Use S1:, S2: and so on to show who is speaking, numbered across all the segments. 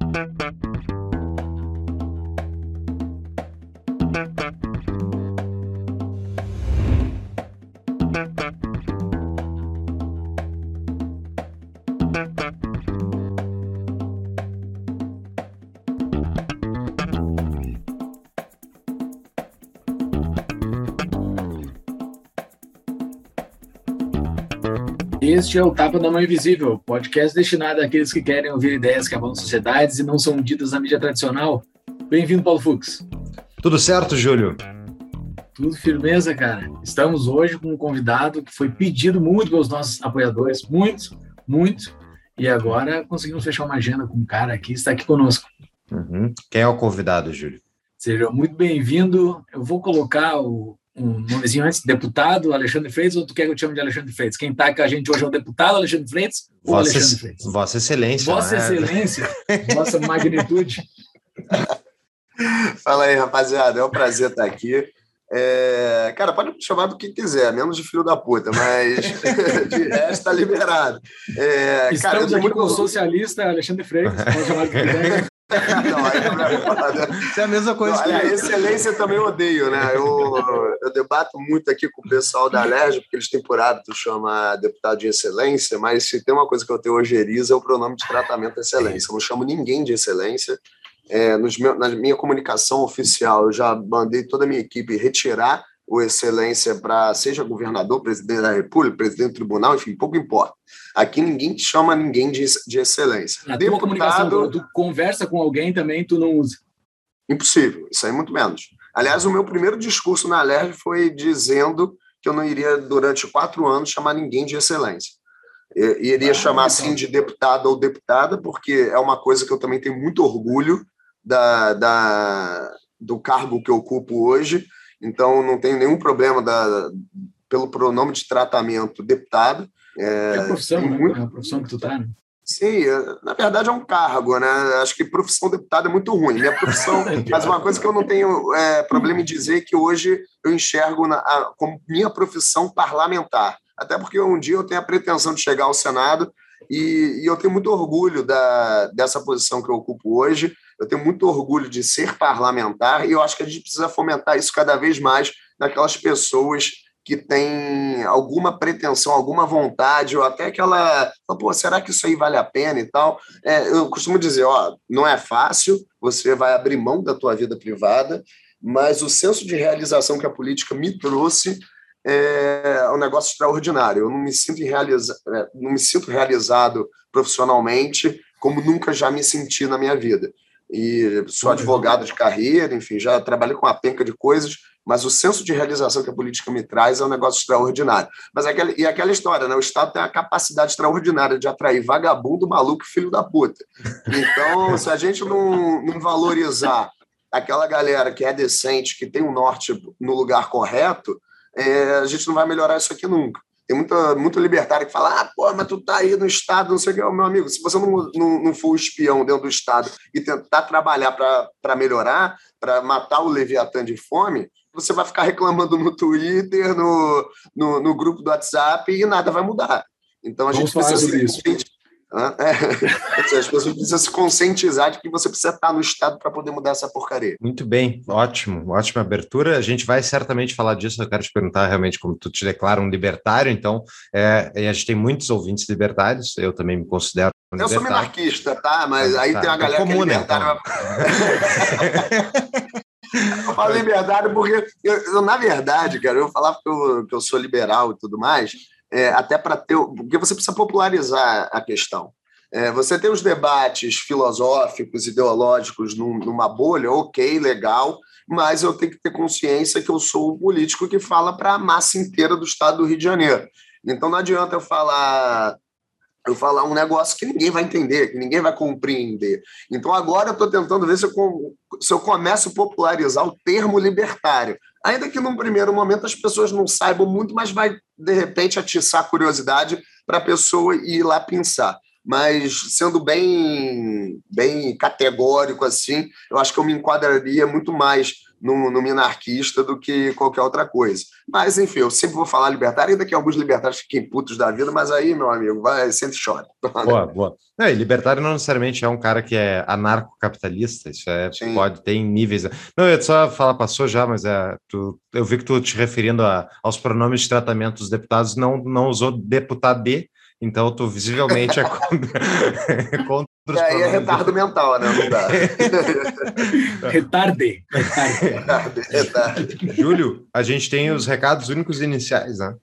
S1: Thank you. Este é o Tapa da Mão Invisível, podcast destinado àqueles que querem ouvir ideias que abalam sociedades e não são ditas na mídia tradicional. Bem-vindo, Paulo Fux.
S2: Tudo certo, Júlio?
S1: Tudo firmeza, cara. Estamos hoje com um convidado que foi pedido muito pelos nossos apoiadores, muito, muito. E agora conseguimos fechar uma agenda com um cara aqui, está aqui conosco.
S2: Uhum. Quem é o convidado, Júlio?
S1: Seja muito bem-vindo. Eu vou colocar o, um nomezinho antes, deputado Alexandre Freitas, ou tu quer que eu te chame de Alexandre Freitas? Quem está com a gente hoje é o deputado Alexandre Freitas ou
S2: Vossa,
S1: Alexandre Freitas?
S2: Vossa Excelência.
S1: Vossa
S2: né?
S1: Excelência, Vossa Magnitude.
S3: Fala aí, rapaziada. É um prazer estar aqui. É, cara, pode me chamar do que quiser, menos de filho da puta, mas de resto tá liberado. É,
S1: Estamos
S3: cara,
S1: aqui
S3: muito
S1: com o socialista Alexandre Freitas, pode chamar do que quiser.
S3: Não, aí não é foda.
S2: Isso é a mesma coisa
S3: Não,
S2: que
S3: olha, excelência também odeio, né? Eu, eu debato muito aqui com o pessoal da Alerj, porque eles têm por hábito chamar deputado de excelência, mas se tem uma coisa que eu tenho ojeriza é o pronome de tratamento excelência. Eu não chamo ninguém de excelência. É, nos meu, na minha comunicação oficial, eu já mandei toda a minha equipe retirar o excelência para seja governador, presidente da República, presidente do tribunal, enfim, pouco importa. Aqui ninguém te chama ninguém de, de excelência.
S1: Na tua comunicação, quando tu conversa com alguém também, tu não usa.
S3: Impossível, isso aí muito menos. Aliás, o meu primeiro discurso na Alerj foi dizendo que eu não iria, durante quatro anos, chamar ninguém de excelência. Eu iria
S1: Ah,
S3: chamar,
S1: então.
S3: assim, de deputado ou deputada, porque é uma coisa que eu também tenho muito orgulho da, da, do cargo que eu ocupo hoje, então não tenho nenhum problema da, pelo pronome de tratamento deputado.
S1: É, a profissão, né?
S3: muito-
S1: É a profissão que tu tá, né?
S3: Sim, é, na verdade é um cargo, né? Acho que profissão deputado é muito ruim. Minha profissão, mas uma coisa que eu não tenho é, problema em dizer é que hoje eu enxergo na, a, como minha profissão parlamentar. Até porque um dia eu tenho a pretensão de chegar ao Senado e, e eu tenho muito orgulho da, dessa posição que eu ocupo hoje. Eu tenho muito orgulho de ser parlamentar e eu acho que a gente precisa fomentar isso cada vez mais naquelas pessoas que têm alguma pretensão, alguma vontade, ou até aquela. Pô, será que isso aí vale a pena e tal? É, eu costumo dizer: ó, não é fácil, você vai abrir mão da tua vida privada, mas o senso de realização que a política me trouxe é um negócio extraordinário. Eu não me sinto, é, não me sinto realizado profissionalmente como nunca já me senti na minha vida. E sou advogado de carreira, enfim, já trabalhei com uma penca de coisas, mas o senso de realização que a política me traz é um negócio extraordinário. Mas é aquela, e aquela história, né? O Estado tem a capacidade extraordinária de atrair vagabundo, maluco e filho da puta. Então, se a gente não, não valorizar aquela galera que é decente, que tem o norte no lugar correto, é, a gente não vai melhorar isso aqui nunca. Tem muita, muito libertário que fala, ah, pô, mas tu tá aí no Estado, não sei o que. Meu amigo, se você não, não, não for espião dentro do Estado e tentar trabalhar para melhorar, para matar o Leviatã de fome, você vai ficar reclamando no Twitter, no, no, no grupo do WhatsApp e nada vai mudar. Então a gente precisa
S1: sobre
S3: se
S1: isso.
S3: É. As pessoas precisam se conscientizar de que você precisa estar no Estado para poder mudar essa porcaria.
S2: Muito bem, ótimo, ótima abertura. A gente vai certamente falar disso. Eu quero te perguntar realmente como tu te declara um libertário. Então, é, a gente tem muitos ouvintes libertários. Eu também me considero um
S3: Eu sou minarquista, tá? Mas aí
S2: tá.
S3: tem uma
S2: É
S3: galera
S2: comum,
S3: que é
S2: né, então?
S3: libertária. Eu falo liberdade porque, eu, eu, na verdade, cara, eu falava que eu, que eu sou liberal e tudo mais, é, até para ter. Porque você precisa popularizar a questão. É, você tem os debates filosóficos, ideológicos num, numa bolha, ok, legal, mas eu tenho que ter consciência que eu sou um político que fala para a massa inteira do estado do Rio de Janeiro. Então não adianta eu falar eu falar um negócio que ninguém vai entender, que ninguém vai compreender. Então agora eu estou tentando ver se eu, se eu começo a popularizar o termo libertário. Ainda que num primeiro momento as pessoas não saibam muito, mas vai, de repente, atiçar a curiosidade para a pessoa ir lá pensar. Mas sendo bem, bem categórico assim, eu acho que eu me enquadraria muito mais no, no, minarquista do que qualquer outra coisa. Mas, enfim, eu sempre vou falar libertário, ainda que alguns libertários fiquem putos da vida, mas aí, meu amigo, vai, sempre chora.
S2: Boa, boa. É, libertário não necessariamente é um cara que é anarcocapitalista, isso é, Sim. pode ter níveis. Não, eu só falar, passou já, mas é, tu, eu vi que tu te referindo a, aos pronomes de tratamento dos deputados, não, não usou deputado de, então tu visivelmente é contra,
S3: contra os aí é retardo mental, né? Não dá.
S1: retarde.
S3: Retarde. Retarde.
S2: Júlio, a gente tem os recados únicos iniciais, né?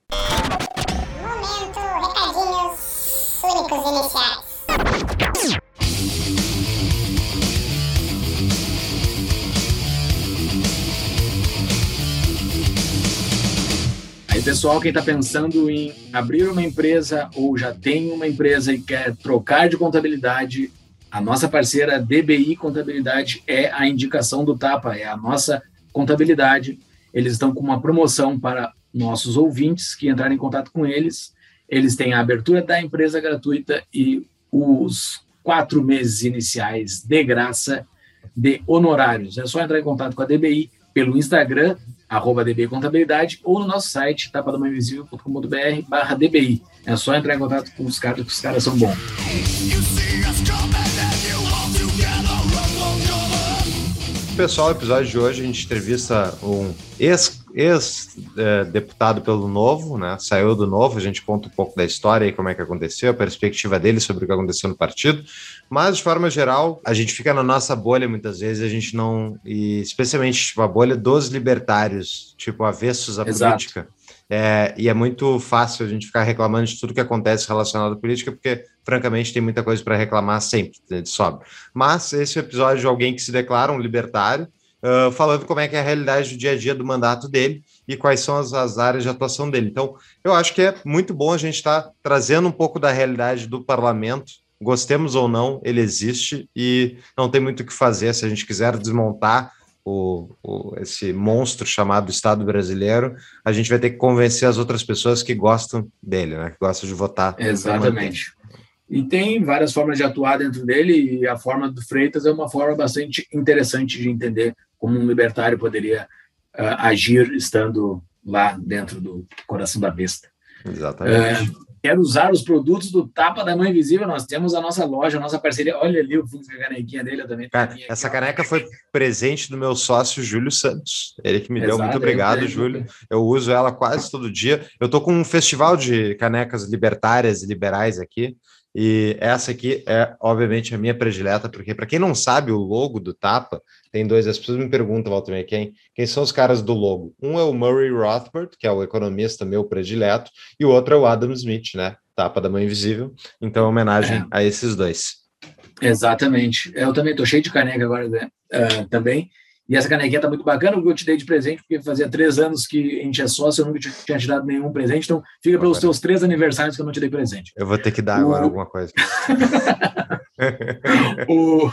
S1: Pessoal, quem está pensando em abrir uma empresa ou já tem uma empresa e quer trocar de contabilidade, a nossa parceira DBI Contabilidade é a indicação do Tapa, é a nossa contabilidade. Eles estão com uma promoção para nossos ouvintes que entrarem em contato com eles. Eles têm a abertura da empresa gratuita e os quatro meses iniciais de graça de honorários. É só entrar em contato com a DBI pelo Instagram arroba DBI Contabilidade, ou no nosso site, tapadamainvisível.com.br barra DBI. É só entrar em contato com os caras, que os caras são bons.
S2: Pessoal, o episódio de hoje a gente entrevista um ex ex-deputado pelo Novo, né? Saiu do Novo, a gente conta um pouco da história e como é que aconteceu, a perspectiva dele sobre o que aconteceu no partido. Mas, de forma geral, a gente fica na nossa bolha muitas vezes, a gente não. E especialmente tipo, a bolha dos libertários, tipo, avessos à Exato. política. É, e é muito fácil a gente ficar reclamando de tudo que acontece relacionado à política, porque, francamente, tem muita coisa para reclamar sempre, sobe. Mas esse episódio de alguém que se declara um libertário uh, falando como é que é a realidade do dia a dia do mandato dele e quais são as, as áreas de atuação dele. Então, eu acho que é muito bom a gente estar tá trazendo um pouco da realidade do parlamento, gostemos ou não, ele existe e não tem muito o que fazer se a gente quiser desmontar o, o, esse monstro chamado Estado brasileiro, a gente vai ter que convencer as outras pessoas que gostam dele, né? Que gostam de votar.
S1: Exatamente. E tem várias formas de atuar dentro dele, e a forma do Freitas é uma forma bastante interessante de entender como um libertário poderia uh, agir estando lá dentro do coração da besta.
S2: Exatamente. Uh,
S1: quero usar os produtos do Tapa da Mãe Invisível. Nós temos a nossa loja, a nossa parceria. Olha ali o Fux, a canequinha dele eu também.
S2: Cara, essa caneca foi presente do meu sócio Júlio Santos. Ele que me Exato, deu. Muito obrigado, Júlio. Eu uso ela quase todo dia. Eu tô com um festival de canecas libertárias e liberais aqui. E essa aqui é, obviamente, a minha predileta, porque, para quem não sabe, o logo do Tapa tem dois. As pessoas me perguntam, Walter, quem, quem são os caras do logo? Um é o Murray Rothbard, que é o economista meu predileto, e o outro é o Adam Smith, né? Tapa da Mãe Invisível. Então, homenagem é. a esses dois.
S1: Exatamente. Eu também estou cheio de caneca agora né? uh, também. E essa canequinha tá muito bacana, porque eu te dei de presente, porque fazia três anos que a gente é sócio, eu nunca tinha te dado nenhum presente, então fica pelos teus três aniversários que eu não te dei presente.
S2: Eu vou ter que dar o... agora alguma coisa.
S1: o...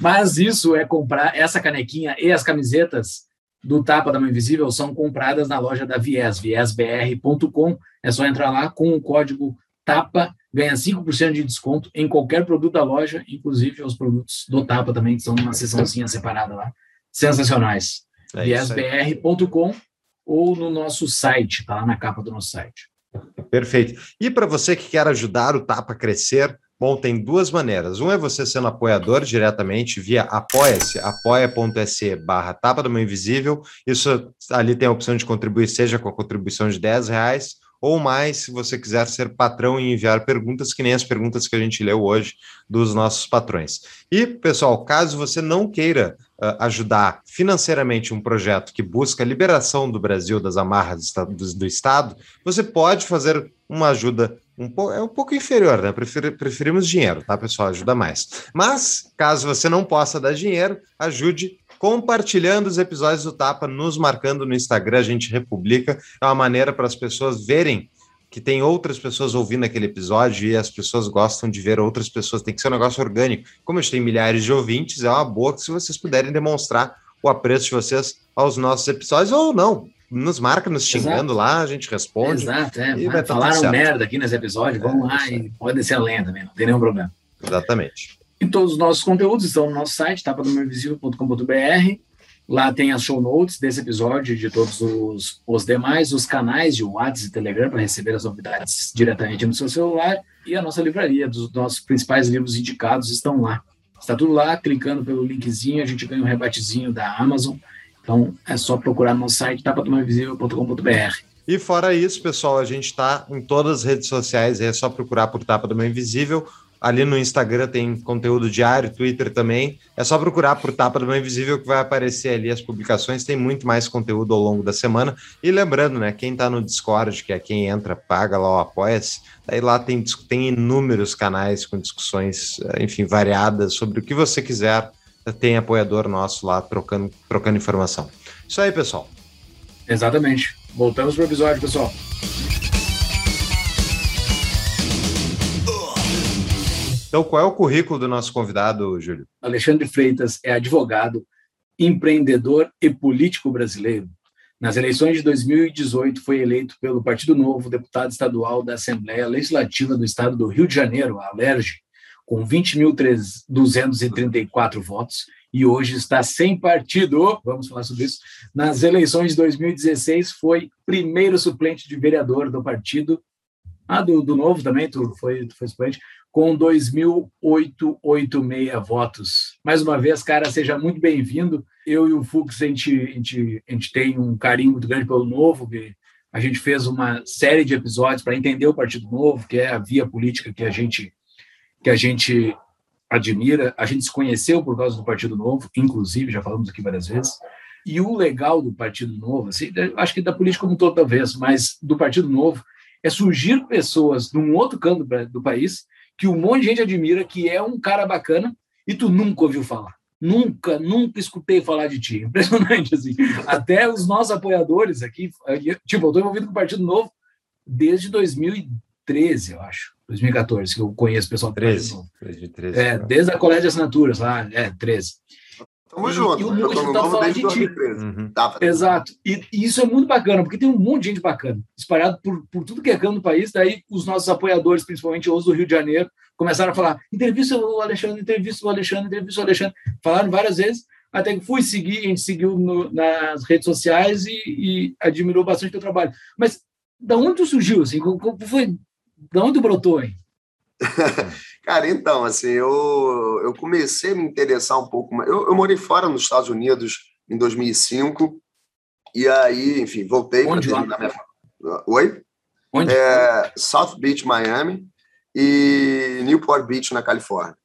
S1: Mas isso é comprar, essa canequinha e as camisetas do Tapa da Mão Invisível são compradas na loja da Vies, viesbr.com. É só entrar lá com o código TAPA, ganha 5% de desconto em qualquer produto da loja, inclusive os produtos do Tapa também, que são numa seçãozinha separada lá sensacionais. É viesbr.com ou no nosso site, tá lá na capa do nosso site.
S2: Perfeito. E para você que quer ajudar o Tapa a crescer, bom, tem duas maneiras. Um é você sendo apoiador diretamente via apoia-se, apoia.se barra Tapa do Meu Invisível. Isso ali tem a opção de contribuir, seja com a contribuição de 10 reais ou mais, se você quiser ser patrão e enviar perguntas, que nem as perguntas que a gente leu hoje dos nossos patrões. E, pessoal, caso você não queira uh, ajudar financeiramente um projeto que busca a liberação do Brasil das amarras do, do, do Estado, você pode fazer uma ajuda um pouco, é um pouco inferior, né? Prefer, preferimos dinheiro, tá, pessoal? Ajuda mais. Mas, caso você não possa dar dinheiro, ajude compartilhando os episódios do Tapa, nos marcando no Instagram, a gente republica. É uma maneira para as pessoas verem que tem outras pessoas ouvindo aquele episódio e as pessoas gostam de ver outras pessoas. Tem que ser um negócio orgânico. Como a gente tem milhares de ouvintes, é uma boa que se vocês puderem demonstrar o apreço de vocês aos nossos episódios ou não. Nos marca, nos xingando Exato. lá, a gente responde.
S1: Exato, é. Vai Falaram merda aqui nesse episódio, vamos é, lá e pode descer a lenda também, não tem nenhum problema.
S2: Exatamente.
S1: E todos os nossos conteúdos estão no nosso site, tapadomeiovisível.com.br. Lá tem as show notes desse episódio e de todos os, os demais, os canais de WhatsApp e Telegram para receber as novidades diretamente no seu celular e a nossa livraria dos nossos principais livros indicados estão lá. Está tudo lá, clicando pelo linkzinho, a gente ganha um rebatezinho da Amazon. Então é só procurar no site tapadomainvisível.com.br.
S2: E fora isso, pessoal, a gente está em todas as redes sociais, é só procurar por Tapa do Mãe Invisível Ali no Instagram tem conteúdo diário, Twitter também. É só procurar por Tapa do Mãe Invisível que vai aparecer ali as publicações. Tem muito mais conteúdo ao longo da semana. E lembrando, né, quem está no Discord, que é quem entra, paga lá o Apoia-se, daí lá tem, tem inúmeros canais com discussões, eh, enfim, variadas sobre o que você quiser. Tem apoiador nosso lá trocando, trocando informação. Isso aí, pessoal.
S1: Exatamente. Voltamos para o episódio, pessoal.
S2: Então, qual é o currículo do nosso convidado, Júlio?
S1: Alexandre Freitas é advogado, empreendedor e político brasileiro. Nas eleições de 2018, foi eleito pelo Partido Novo deputado estadual da Assembleia Legislativa do Estado do Rio de Janeiro, a Alerj, com 20.234 votos, e hoje está sem partido. Vamos falar sobre isso. Nas eleições de 2016, foi primeiro suplente de vereador do partido. Ah, do, do Novo também, tu foi, tu foi suplente com 2.886 votos. Mais uma vez, cara, seja muito bem-vindo. Eu e o Fux, a gente, a, gente, a gente tem um carinho muito grande pelo Novo, a gente fez uma série de episódios para entender o Partido Novo, que é a via política que a gente que a gente admira. A gente se conheceu por causa do Partido Novo, inclusive, já falamos aqui várias vezes. E o legal do Partido Novo, assim, acho que da política como toda vez, mas do Partido Novo, é surgir pessoas de um outro canto do país que um monte de gente admira, que é um cara bacana, e tu nunca ouviu falar. Nunca, nunca escutei falar de ti. Impressionante, assim. Até os nossos apoiadores aqui, tipo, eu estou envolvido com o Partido Novo desde 2013, eu acho. 2014, que eu conheço o pessoal do
S2: 13,
S1: Novo.
S2: 13,
S1: é, desde a colégio de assinaturas lá, é, 13.
S3: Tamo e, junto. E o mundo eu tô falar de ti.
S1: Uhum. Tá, Exato. E, e, isso é muito bacana, porque tem um monte de gente bacana, espalhado por, por tudo que é canto do país. Daí os nossos apoiadores, principalmente os do Rio de Janeiro, começaram a falar: entrevista o Alexandre, entrevista o Alexandre, entrevista o Alexandre. Falaram várias vezes, até que fui seguir, a gente seguiu no, nas redes sociais e, e admirou bastante o teu trabalho. Mas da onde tu surgiu? Assim, como foi? Da onde tu brotou, hein?
S3: Cara, então, assim, eu, eu comecei a me interessar um pouco mais. Eu, eu morei fora nos Estados Unidos em 2005, e aí, enfim, voltei
S1: para
S3: terminar minha. Oi?
S1: Onde?
S3: É, South Beach, Miami, e Newport Beach, na Califórnia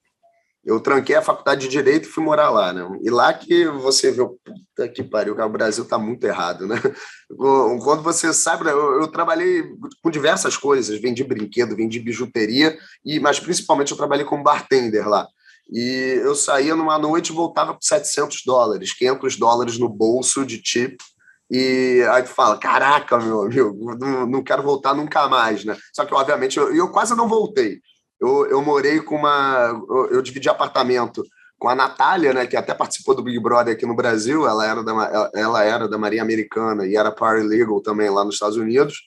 S3: eu tranquei a faculdade de Direito e fui morar lá, né? E lá que você vê, puta que pariu, o Brasil está muito errado, né? Quando você sabe, eu, eu, trabalhei com diversas coisas, vendi brinquedo, vendi bijuteria, e mas principalmente eu trabalhei como bartender lá. E eu saía numa noite e voltava com 700 dólares, 500 dólares no bolso de tip, e aí tu fala, caraca, meu amigo, não, não quero voltar nunca mais, né? Só que, obviamente, eu, eu quase não voltei eu, eu morei com uma. Eu, eu dividi apartamento com a Natália, né, que até participou do Big Brother aqui no Brasil, ela era da, ela era da Marinha Americana e era paralegal também lá nos Estados Unidos.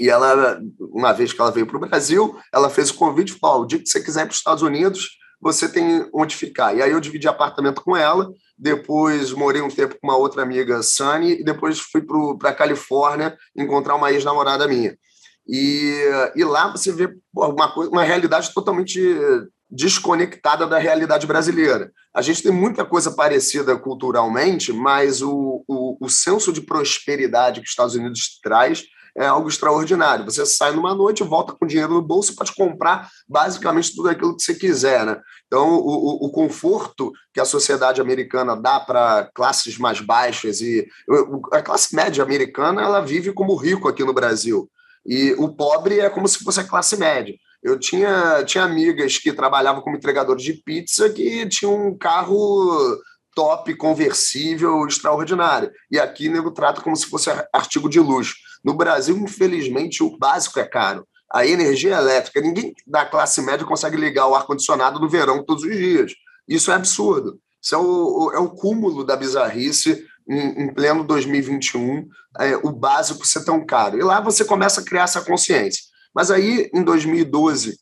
S3: E ela, uma vez que ela veio para o Brasil, ela fez o convite falou: o dia que você quiser ir para os Estados Unidos, você tem onde ficar. E aí eu dividi apartamento com ela, depois morei um tempo com uma outra amiga, Sunny, e depois fui para a Califórnia encontrar uma ex-namorada minha. E, e lá você vê uma, uma realidade totalmente desconectada da realidade brasileira. A gente tem muita coisa parecida culturalmente, mas o, o, o senso de prosperidade que os Estados Unidos traz é algo extraordinário. Você sai numa noite, volta com dinheiro no bolso, pode comprar basicamente tudo aquilo que você quiser. Né? Então, o, o conforto que a sociedade americana dá para classes mais baixas e a classe média americana ela vive como rico aqui no Brasil. E o pobre é como se fosse a classe média. Eu tinha, tinha amigas que trabalhavam como entregadores de pizza que tinham um carro top, conversível, extraordinário. E aqui nego trata como se fosse artigo de luxo. No Brasil, infelizmente, o básico é caro. A energia elétrica, ninguém da classe média consegue ligar o ar-condicionado no verão todos os dias. Isso é absurdo. Isso é o, é o cúmulo da bizarrice em, em pleno 2021, é, o básico ser tão caro. E lá você começa a criar essa consciência. Mas aí, em 2012,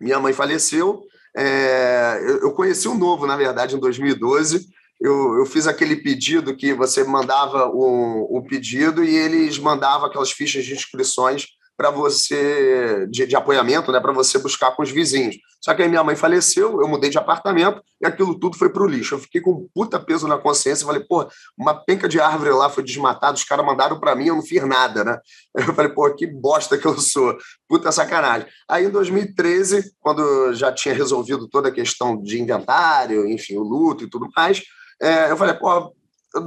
S3: minha mãe faleceu. É, eu, eu conheci o Novo, na verdade, em 2012, eu, eu fiz aquele pedido que você mandava o, o pedido e eles mandavam aquelas fichas de inscrições para você de, de, apoiamento, né, para você buscar com os vizinhos. Só que aí minha mãe faleceu, eu mudei de apartamento e aquilo tudo foi para o lixo. Eu fiquei com um puta peso na consciência, falei, pô, uma penca de árvore lá foi desmatada, os caras mandaram para mim, eu não fiz nada, né? Eu falei, pô, que bosta que eu sou, puta sacanagem. Aí em 2013, quando já tinha resolvido toda a questão de inventário, enfim, o luto e tudo mais, é, eu falei, pô,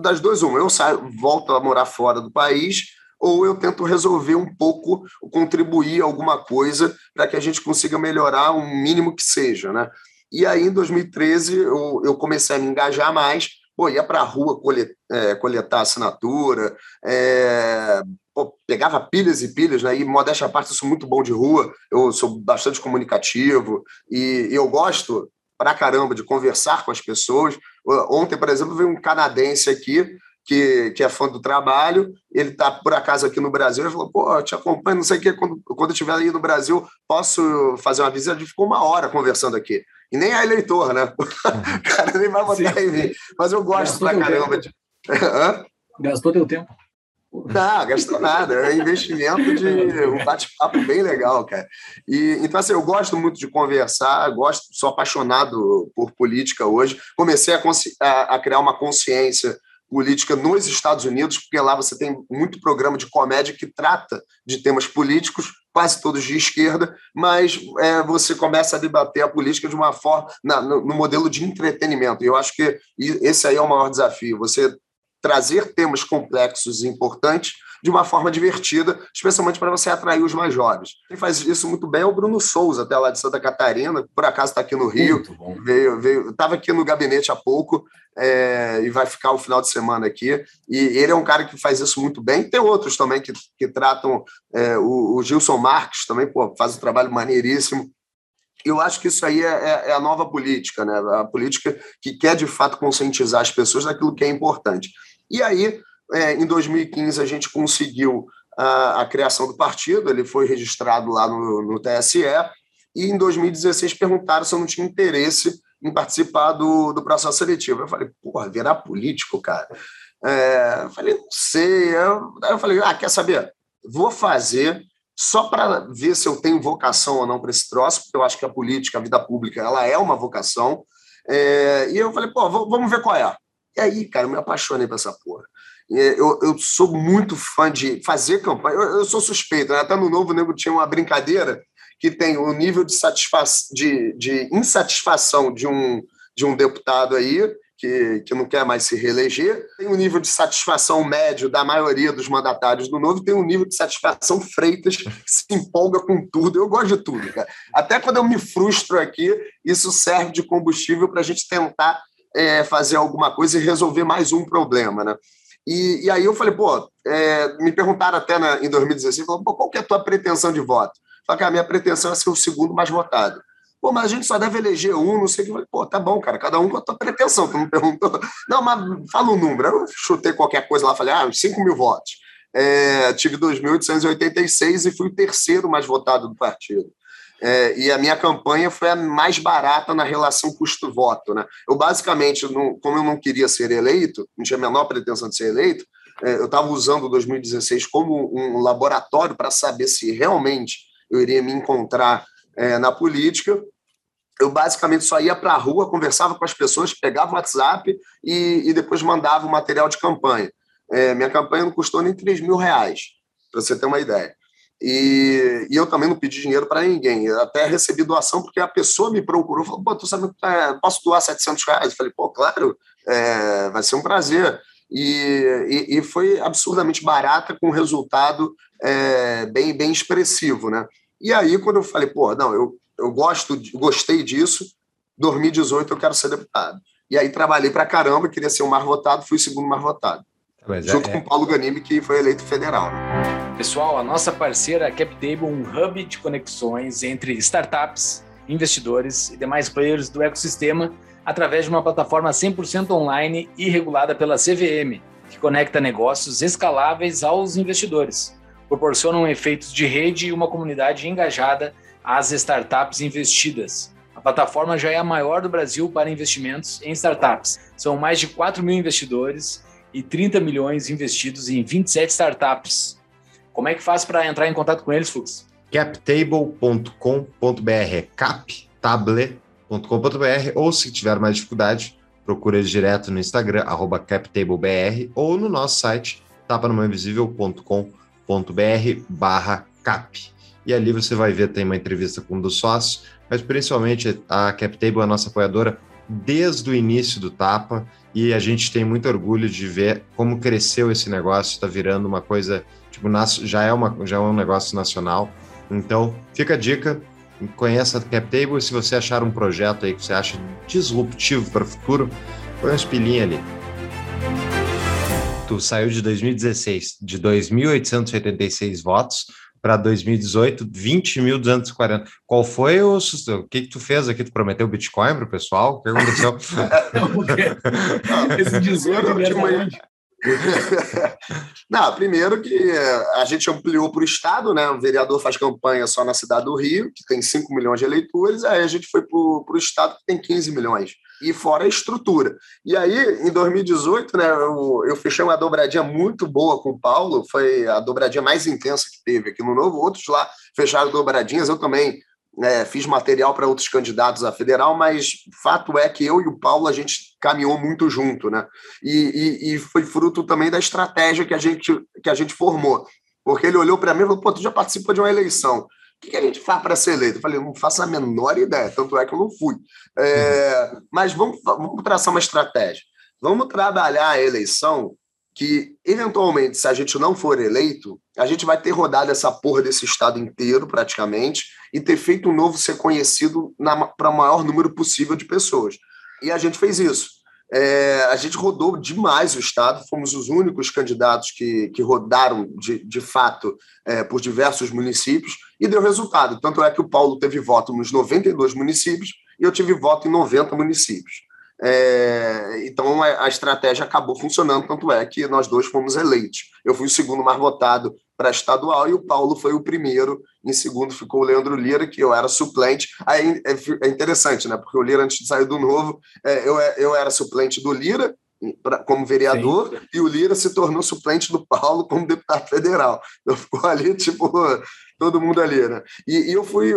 S3: das duas uma, eu saio, volto a morar fora do país ou eu tento resolver um pouco, contribuir alguma coisa para que a gente consiga melhorar o mínimo que seja, né? E aí, em 2013, eu, eu comecei a me engajar mais, pô, ia para a rua coletar, é, coletar assinatura, é, pô, pegava pilhas e pilhas, né? E modéstia à parte, eu sou muito bom de rua, eu sou bastante comunicativo e, e eu gosto pra caramba de conversar com as pessoas. Ontem, por exemplo, veio um canadense aqui que, que é fã do trabalho, ele está por acaso aqui no Brasil, ele falou, pô, eu te acompanho, não sei o que, quando, quando eu estiver aí no Brasil, posso fazer uma visita? A gente ficou uma hora conversando aqui. E nem é eleitor, né? O cara nem vai votar em mim. Mas eu gosto Gastou pra caramba de.
S1: Gastou teu tempo.
S3: Não, gastou nada. É investimento de um bate-papo bem legal, cara. E, então, assim, eu gosto muito de conversar, gosto, sou apaixonado por política hoje. Comecei a, a, a criar uma consciência política nos Estados Unidos, porque lá você tem muito programa de comédia que trata de temas políticos, quase todos de esquerda, mas é, você começa a debater a política de uma forma, na, no, no modelo de entretenimento. E eu acho que esse aí é o maior desafio, você trazer temas complexos e importantes de uma forma divertida, especialmente para você atrair os mais jovens. Quem faz isso muito bem é o Bruno Souza, até lá de Santa Catarina, por acaso está aqui no Rio, veio, veio, estava aqui no gabinete há pouco é, e vai ficar o final de semana aqui. E ele é um cara que faz isso muito bem. Tem outros também que, que tratam, é, o, o, Gilson Marques também pô, faz um trabalho maneiríssimo. Eu acho que isso aí é, é, é a nova política, né? a política que quer de fato conscientizar as pessoas daquilo que é importante. E aí, é, em 2015, a gente conseguiu a, a, criação do partido, ele foi registrado lá no, no TSE, e em 2016 perguntaram se eu não tinha interesse em participar do, do processo seletivo. Eu falei, porra, virar político, cara. É, falei, não sei. Eu, eu falei, ah, quer saber? Vou fazer só para ver se eu tenho vocação ou não para esse troço, porque eu acho que a política, a vida pública, ela é uma vocação. É, e eu falei, pô, vamos ver qual é. E aí, cara, eu me apaixonei por essa porra. Eu, eu sou muito fã de fazer campanha. Eu, eu sou suspeito, né? até no Novo Nego tinha uma brincadeira que tem o nível de, de, de insatisfação de um, de um deputado aí, que, que não quer mais se reeleger, tem um nível de satisfação médio da maioria dos mandatários do Novo, tem um nível de satisfação Freitas, que se empolga com tudo. Eu gosto de tudo, cara. Até quando eu me frustro aqui, isso serve de combustível para a gente tentar é, fazer alguma coisa e resolver mais um problema, né? E, e aí eu falei, pô, é, me perguntaram até na, em 2016, falaram, pô, qual que é a tua pretensão de voto? Falei, que a minha pretensão é ser o segundo mais votado. Pô, mas a gente só deve eleger um, não sei o que. Falei, pô, tá bom, cara, cada um com a tua pretensão. Tu me perguntou. Não, mas fala um número. Eu chutei qualquer coisa lá, falei, ah, 5 mil votos. É, tive 2.886 e fui o terceiro mais votado do partido. É, e a minha campanha foi a mais barata na relação custo-voto. Né? Eu, basicamente, não, como eu não queria ser eleito, não tinha a menor pretensão de ser eleito, é, eu estava usando 2016 como um laboratório para saber se realmente eu iria me encontrar é, na política. Eu basicamente só ia para a rua, conversava com as pessoas, pegava o WhatsApp e, e depois mandava o material de campanha. É, minha campanha não custou nem 3 mil reais, para você ter uma ideia. E, e, eu também não pedi dinheiro para ninguém. Até recebi doação porque a pessoa me procurou, falou: Pô, tu sabe, é, posso doar 700 reais? Eu falei: Pô, claro, é, vai ser um prazer. E, e, e, foi absurdamente barata, com um resultado é, bem, bem expressivo. Né? E aí, quando eu falei: Pô, não, eu, eu gosto, gostei disso, 2018 eu quero ser deputado. E aí trabalhei para caramba, queria ser o mais votado, fui o segundo mais votado. Mas junto é, com o Paulo Ganimi, que foi eleito federal.
S1: Pessoal, a nossa parceira a CapTable, um hub de conexões entre startups, investidores e demais players do ecossistema através de uma plataforma 100% online e regulada pela CVM, que conecta negócios escaláveis aos investidores. Proporcionam efeitos de rede e uma comunidade engajada às startups investidas. A A plataforma já é a maior do Brasil para investimentos em startups. São mais de 4 mil investidores e 30 milhões investidos em 27 startups. Como é que faz para entrar em contato com eles, Fux?
S2: captable.com.br, captable.com.br, ou se tiver mais dificuldade, procura eles direto no Instagram, arroba captablebr, ou no nosso site, tapanamainvisível.com.br barra cap. E ali você vai ver, tem uma entrevista com um dos sócios, mas principalmente a CapTable é a nossa apoiadora desde o início do Tapa, e a gente tem muito orgulho de ver como cresceu esse negócio, está virando uma coisa, tipo, já é, uma, já é um negócio nacional, então, fica a dica, conheça a CapTable se você achar um projeto aí que você acha disruptivo para o futuro, põe uns pilinhos ali. Tu saiu de 2016 de 2.886 votos para 2018, 20.240. Qual foi o, o que, que tu fez aqui? Tu prometeu Bitcoin para o pessoal? O que aconteceu?
S3: Esse 18 Não, primeiro que a gente ampliou para o Estado, né? O vereador faz campanha só na cidade do Rio, que tem 5 milhões de eleitores, aí a gente foi para o Estado, que tem 15 milhões. E fora a estrutura. E aí, em 2018, né, eu, eu fechei uma dobradinha muito boa com o Paulo, foi a dobradinha mais intensa que teve aqui no Novo. Outros lá fecharam dobradinhas, eu também é, fiz material para outros candidatos a federal, mas fato é que eu e o Paulo a gente caminhou muito junto, né? E, e, e foi fruto também da estratégia que a gente, que a gente formou. Porque ele olhou para mim e falou: pô, tu já participou de uma eleição. O que, a gente faz para ser eleito? Eu falei: não faço a menor ideia, tanto é que eu não fui. É, mas vamos, vamos traçar uma estratégia. Vamos trabalhar a eleição que, eventualmente, se a gente não for eleito, a gente vai ter rodado essa porra desse estado inteiro, praticamente, e ter feito o novo ser conhecido para o maior número possível de pessoas. E a gente fez isso. É, a gente rodou demais o estado, fomos os únicos candidatos que, que rodaram de, de fato é, por diversos municípios e deu resultado. Tanto é que o Paulo teve voto nos 92 municípios e eu tive voto em 90 municípios. É, então a, a, estratégia acabou funcionando, tanto é que nós dois fomos eleitos. Eu fui o segundo mais votado para estadual e o Paulo foi o primeiro. Em segundo ficou o Leandro Lira, que eu era suplente. Aí é, é interessante, né? Porque o Lira, antes de sair do novo, é, eu, eu era suplente do Lira como vereador Sim. e o Lira se tornou suplente do Paulo como deputado federal. Eu ficou ali, tipo, todo mundo ali, né? E, e, eu fui,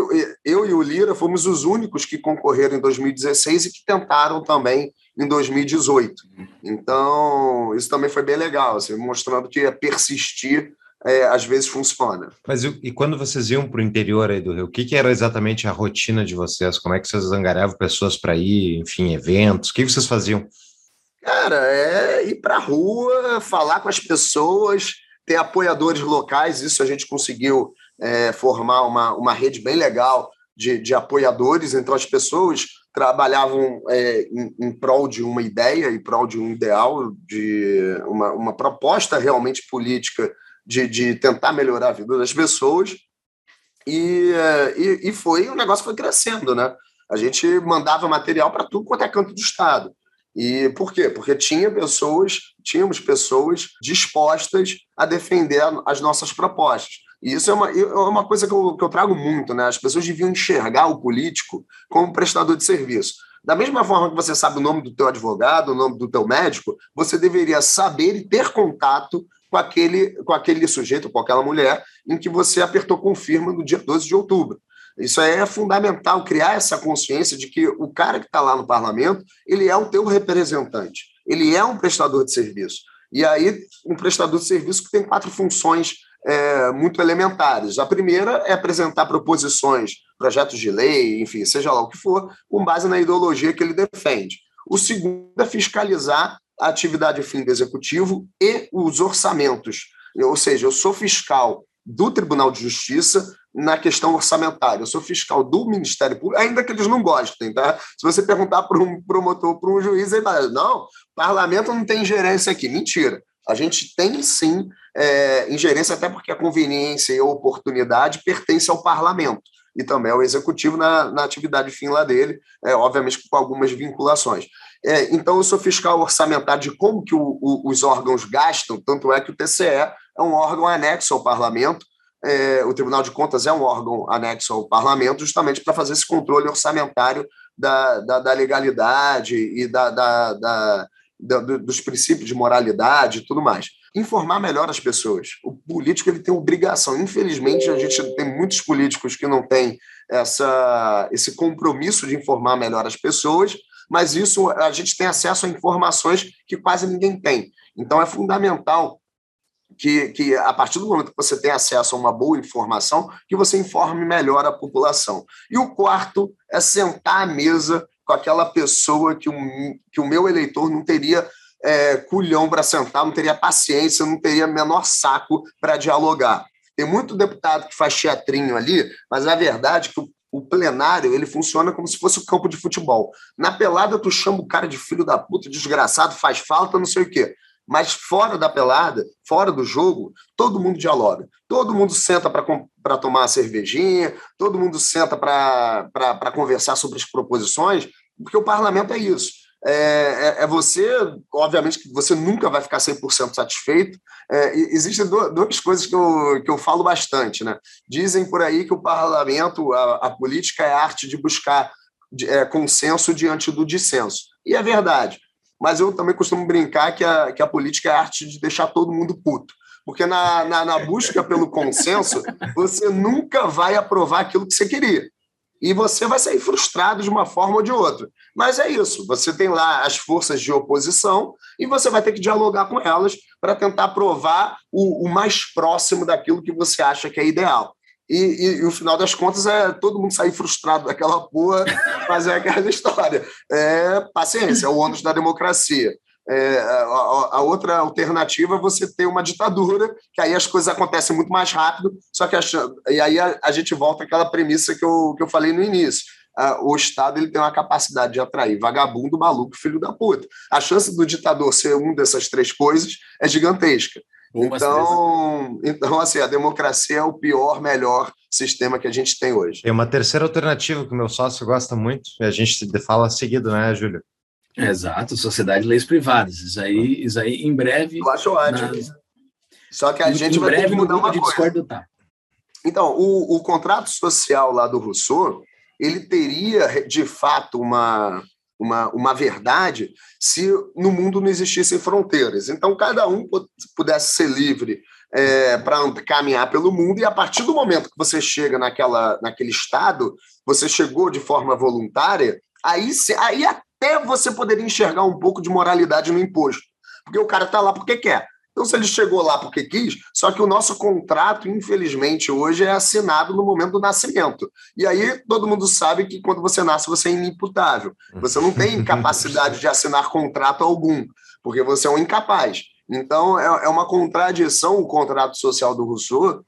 S3: eu e o Lira fomos os únicos que concorreram em 2016 e que tentaram também em 2018. Então, isso também foi bem legal, assim, mostrando que persistir é, às vezes funciona.
S2: Mas e, quando vocês iam para o interior aí do Rio, o que, que, era exatamente a rotina de vocês? Como é que vocês angariavam pessoas para ir, enfim, eventos? O que vocês faziam?
S3: Cara, é ir para a rua, falar com as pessoas, ter apoiadores locais, isso a gente conseguiu é, formar uma, uma rede bem legal de, de apoiadores, então as pessoas trabalhavam é, em, em prol de uma ideia, em prol de um ideal, de uma, uma proposta realmente política de, de tentar melhorar a vida das pessoas. E, e, e foi, o negócio foi crescendo, né? A gente mandava material para tudo quanto é canto do Estado. E por quê? Porque tinha pessoas, tínhamos pessoas dispostas a defender as nossas propostas. E isso é uma, é uma coisa que eu, que eu trago muito, né? As pessoas deviam enxergar o político como prestador de serviço. Da mesma forma que você sabe o nome do teu advogado, o nome do teu médico, você deveria saber e ter contato com aquele, com aquele sujeito, com aquela mulher, em que você apertou confirma no dia 12 de outubro. Isso é fundamental, criar essa consciência de que o cara que está lá no parlamento, ele é o teu representante, ele é um prestador de serviço. E aí, um prestador de serviço que tem quatro funções é, muito elementares. A primeira é apresentar proposições, projetos de lei, enfim, seja lá o que for, com base na ideologia que ele defende. O segundo é fiscalizar a atividade fim do executivo e os orçamentos. Ou seja, eu sou fiscal do Tribunal de Justiça na questão orçamentária. Eu sou fiscal do Ministério Público, ainda que eles não gostem, tá? Se você perguntar para um promotor, para um juiz, ele vai não, parlamento não tem ingerência aqui. Mentira. A gente tem sim é, ingerência, até porque a conveniência e a oportunidade pertence ao parlamento e também ao executivo na, na atividade fim lá dele, é, obviamente com algumas vinculações. É, então, eu sou fiscal orçamentário de como que o, o, os órgãos gastam, tanto é que o TCE é um órgão anexo ao parlamento, é, o Tribunal de Contas é um órgão anexo ao parlamento, justamente para fazer esse controle orçamentário da, da, da legalidade e da, da, dos princípios de moralidade e tudo mais. Informar melhor as pessoas. O político ele tem obrigação. Infelizmente, a gente tem muitos políticos que não têm essa, esse compromisso de informar melhor as pessoas, mas isso a gente tem acesso a informações que quase ninguém tem. Então, é fundamental que, que, a partir do momento que você tem acesso a uma boa informação, que você informe melhor a população. E o quarto é sentar à mesa com aquela pessoa que o, que o meu eleitor não teria é, culhão para sentar, não teria paciência, não teria menor saco para dialogar. Tem muito deputado que faz teatrinho ali, mas a verdade é que o, o plenário ele funciona como se fosse o campo de futebol. Na pelada, tu chama o cara de filho da puta, desgraçado, faz falta, não sei o quê. Mas fora da pelada, fora do jogo, todo mundo dialoga. Todo mundo senta para tomar uma cervejinha, todo mundo senta para conversar sobre as proposições, porque o parlamento é isso. É, é, é, você, obviamente, que você nunca vai ficar 100% satisfeito. É, existem duas coisas que eu, que eu falo bastante. Né? Dizem por aí que o parlamento, a, a política é a arte de buscar é, consenso diante do dissenso. E é verdade mas eu também costumo brincar que a, que a política é a arte de deixar todo mundo puto. Porque na, na, na busca pelo consenso, você nunca vai aprovar aquilo que você queria. E você vai sair frustrado de uma forma ou de outra. Mas é isso, você tem lá as forças de oposição e você vai ter que dialogar com elas para tentar provar o, o mais próximo daquilo que você acha que é ideal. E, e, e, o final das contas é todo mundo sair frustrado daquela porra, mas é aquela história. É paciência, é o ônus da democracia. É, a, a, outra alternativa é você ter uma ditadura, que aí as coisas acontecem muito mais rápido, só que a, e aí a, a, gente volta àquela premissa que eu, que eu falei no início. o Estado ele tem uma capacidade de atrair vagabundo, maluco, filho da puta. A chance do ditador ser um dessas três coisas é gigantesca. Então, então, assim, a democracia é o pior, melhor sistema que a gente tem hoje.
S2: Tem uma terceira alternativa que o meu sócio gosta muito, e a gente fala seguido, né, Júlio?
S1: Exato, sociedade de leis privadas. Isso aí, isso aí em breve.
S3: Eu acho ótimo. Na... Só que a em, gente em vai breve, ter que mudar uma de coisa. Tá. Então, o, o contrato social lá do Rousseau, ele teria, de fato, uma, uma, uma verdade se no mundo não existissem fronteiras. Então, cada um pudesse ser livre é, para caminhar pelo mundo, e a partir do momento que você chega naquela, naquele estado, você chegou de forma voluntária, aí, aí até você poderia enxergar um pouco de moralidade no imposto. Porque o cara está lá porque quer. Então, se ele chegou lá porque quis, só que o nosso contrato, infelizmente, hoje é assinado no momento do nascimento. E aí todo mundo sabe que quando você nasce, você é inimputável. Você não tem capacidade de assinar contrato algum, porque você é um incapaz. Então, é, é uma contradição o contrato social do Rousseau,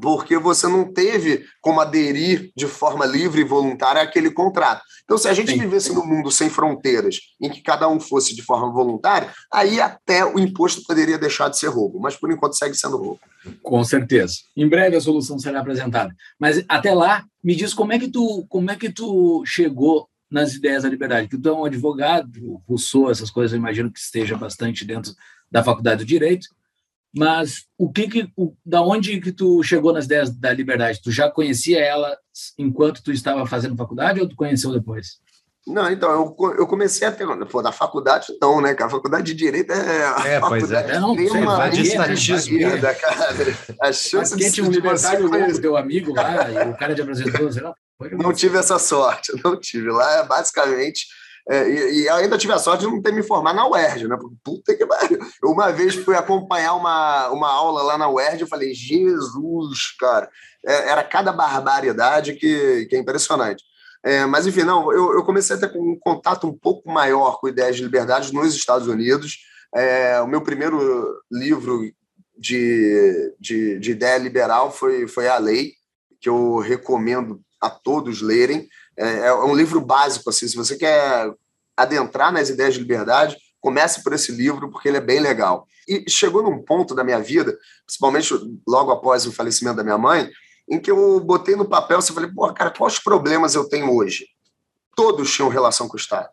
S3: porque você não teve como aderir de forma livre e voluntária àquele contrato. Então, se a gente Sim. vivesse num mundo sem fronteiras, em que cada um fosse de forma voluntária, aí até o imposto poderia deixar de ser roubo, mas por enquanto segue sendo roubo.
S1: Com certeza. Em breve a solução será apresentada. Mas até lá, me diz como é que tu, como é que tu chegou nas ideias da liberdade? Que tu é um advogado, Rousseau, essas coisas, eu imagino que esteja bastante dentro da faculdade do direito. Mas o que que, o, da onde que tu chegou nas ideias da liberdade? Tu já conhecia ela enquanto tu estava fazendo faculdade ou tu conheceu depois?
S3: Não, então, eu, eu comecei a ter. Pô, na faculdade, não, né? Que a faculdade de Direito é.
S2: É, pois é. é não,
S3: tem uma de estatismo.
S1: A chance de tinha um libertário louco, teu amigo lá, e o cara te apresentou, sei lá.
S3: Não tive essa sorte, não tive. Lá é basicamente é, e, ainda tive a sorte de não ter me formado na UERJ, né? Puta que pariu. Uma vez fui acompanhar uma, uma aula lá na UERJ e falei, Jesus, cara, é, era cada barbaridade que, que é impressionante. É, mas, enfim, não, eu, eu comecei a ter um contato um pouco maior com ideias de liberdade nos Estados Unidos. É, o meu primeiro livro de, de, de ideia liberal foi, foi A Lei, que eu recomendo a todos lerem. É, é um livro básico, assim, se você quer adentrar nas ideias de liberdade, comece por esse livro, porque ele é bem legal. E chegou num ponto da minha vida, principalmente logo após o falecimento da minha mãe, em que eu botei no papel e assim, falei, pô, cara, quais problemas eu tenho hoje? Todos tinham relação com o Estado.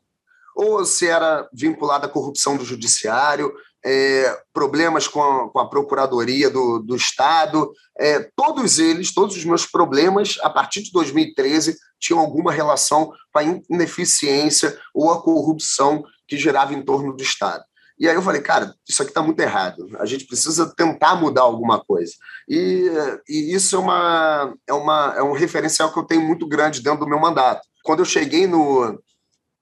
S3: Ou se era vinculado à corrupção do judiciário, é, problemas com a, com a Procuradoria do, do Estado, é, todos eles, todos os meus problemas, a partir de 2013, tinham alguma relação com a ineficiência ou a corrupção que girava em torno do Estado. E aí eu falei, cara, isso aqui está muito errado. A gente precisa tentar mudar alguma coisa. E, e isso é, uma, é, uma, é um referencial que eu tenho muito grande dentro do meu mandato. Quando eu cheguei no,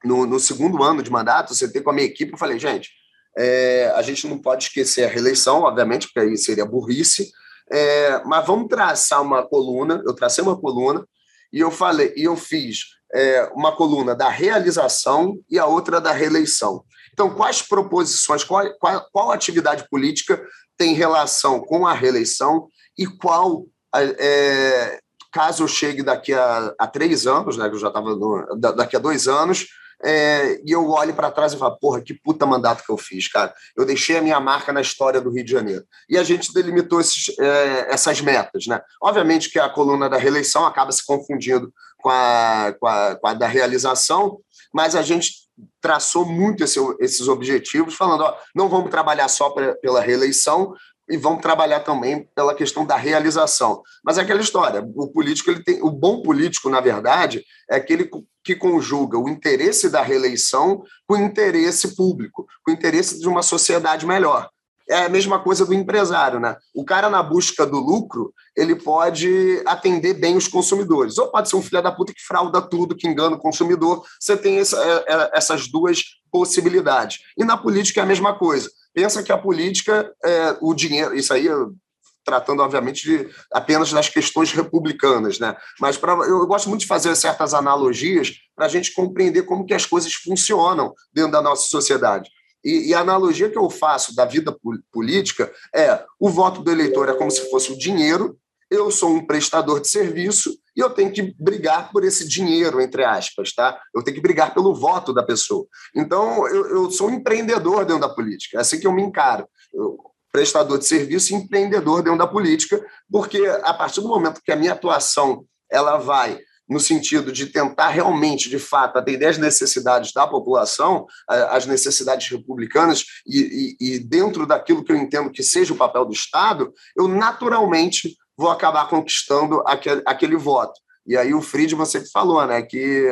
S3: no, no segundo ano de mandato, sentei com a minha equipe e falei, gente, é, a gente não pode esquecer a reeleição, obviamente, porque aí seria burrice, é, mas vamos traçar uma coluna. Eu tracei uma coluna e eu falei, e eu fiz é, uma coluna da realização e a outra da reeleição. Então, quais proposições, qual, qual, qual atividade política tem relação com a reeleição e qual, é, caso eu chegue daqui a, a três anos, né, que eu já estava daqui a dois anos, é, e eu olho para trás e falo, porra, que puta mandato que eu fiz, cara. Eu deixei a minha marca na história do Rio de Janeiro. E a gente delimitou esses, é, essas metas, né? Obviamente que a coluna da reeleição acaba se confundindo com a, com a, com a da realização, mas a gente traçou muito esse, esses objetivos, falando, ó, não vamos trabalhar só pra, pela reeleição, e vamos trabalhar também pela questão da realização. Mas é aquela história, o político ele tem, o bom político, na verdade, é aquele que conjuga o interesse da reeleição com o interesse público, com o interesse de uma sociedade melhor. É a mesma coisa do empresário, né? O cara na busca do lucro, ele pode atender bem os consumidores, ou pode ser um filho da puta que frauda tudo, que engana o consumidor. Você tem essa, é, é, essas duas possibilidades. E na política é a mesma coisa. Pensa que a política, é, o dinheiro, isso aí tratando, obviamente, de, apenas das questões republicanas, né? Mas pra, eu gosto muito de fazer certas analogias para a gente compreender como que as coisas funcionam dentro da nossa sociedade. E, e, a analogia que eu faço da vida política é o voto do eleitor é como se fosse o dinheiro, eu sou um prestador de serviço e eu tenho que brigar por esse dinheiro, entre aspas, tá? Eu tenho que brigar pelo voto da pessoa. Então, eu, eu sou um empreendedor dentro da política, é assim que eu me encaro. Eu, prestador de serviço e empreendedor dentro da política, porque a partir do momento que a minha atuação ela vai no sentido de tentar realmente, de fato, atender as necessidades da população, as necessidades republicanas, e, e, e, dentro daquilo que eu entendo que seja o papel do Estado, eu naturalmente vou acabar conquistando aquele, aquele voto. E aí o Friedman sempre falou né, que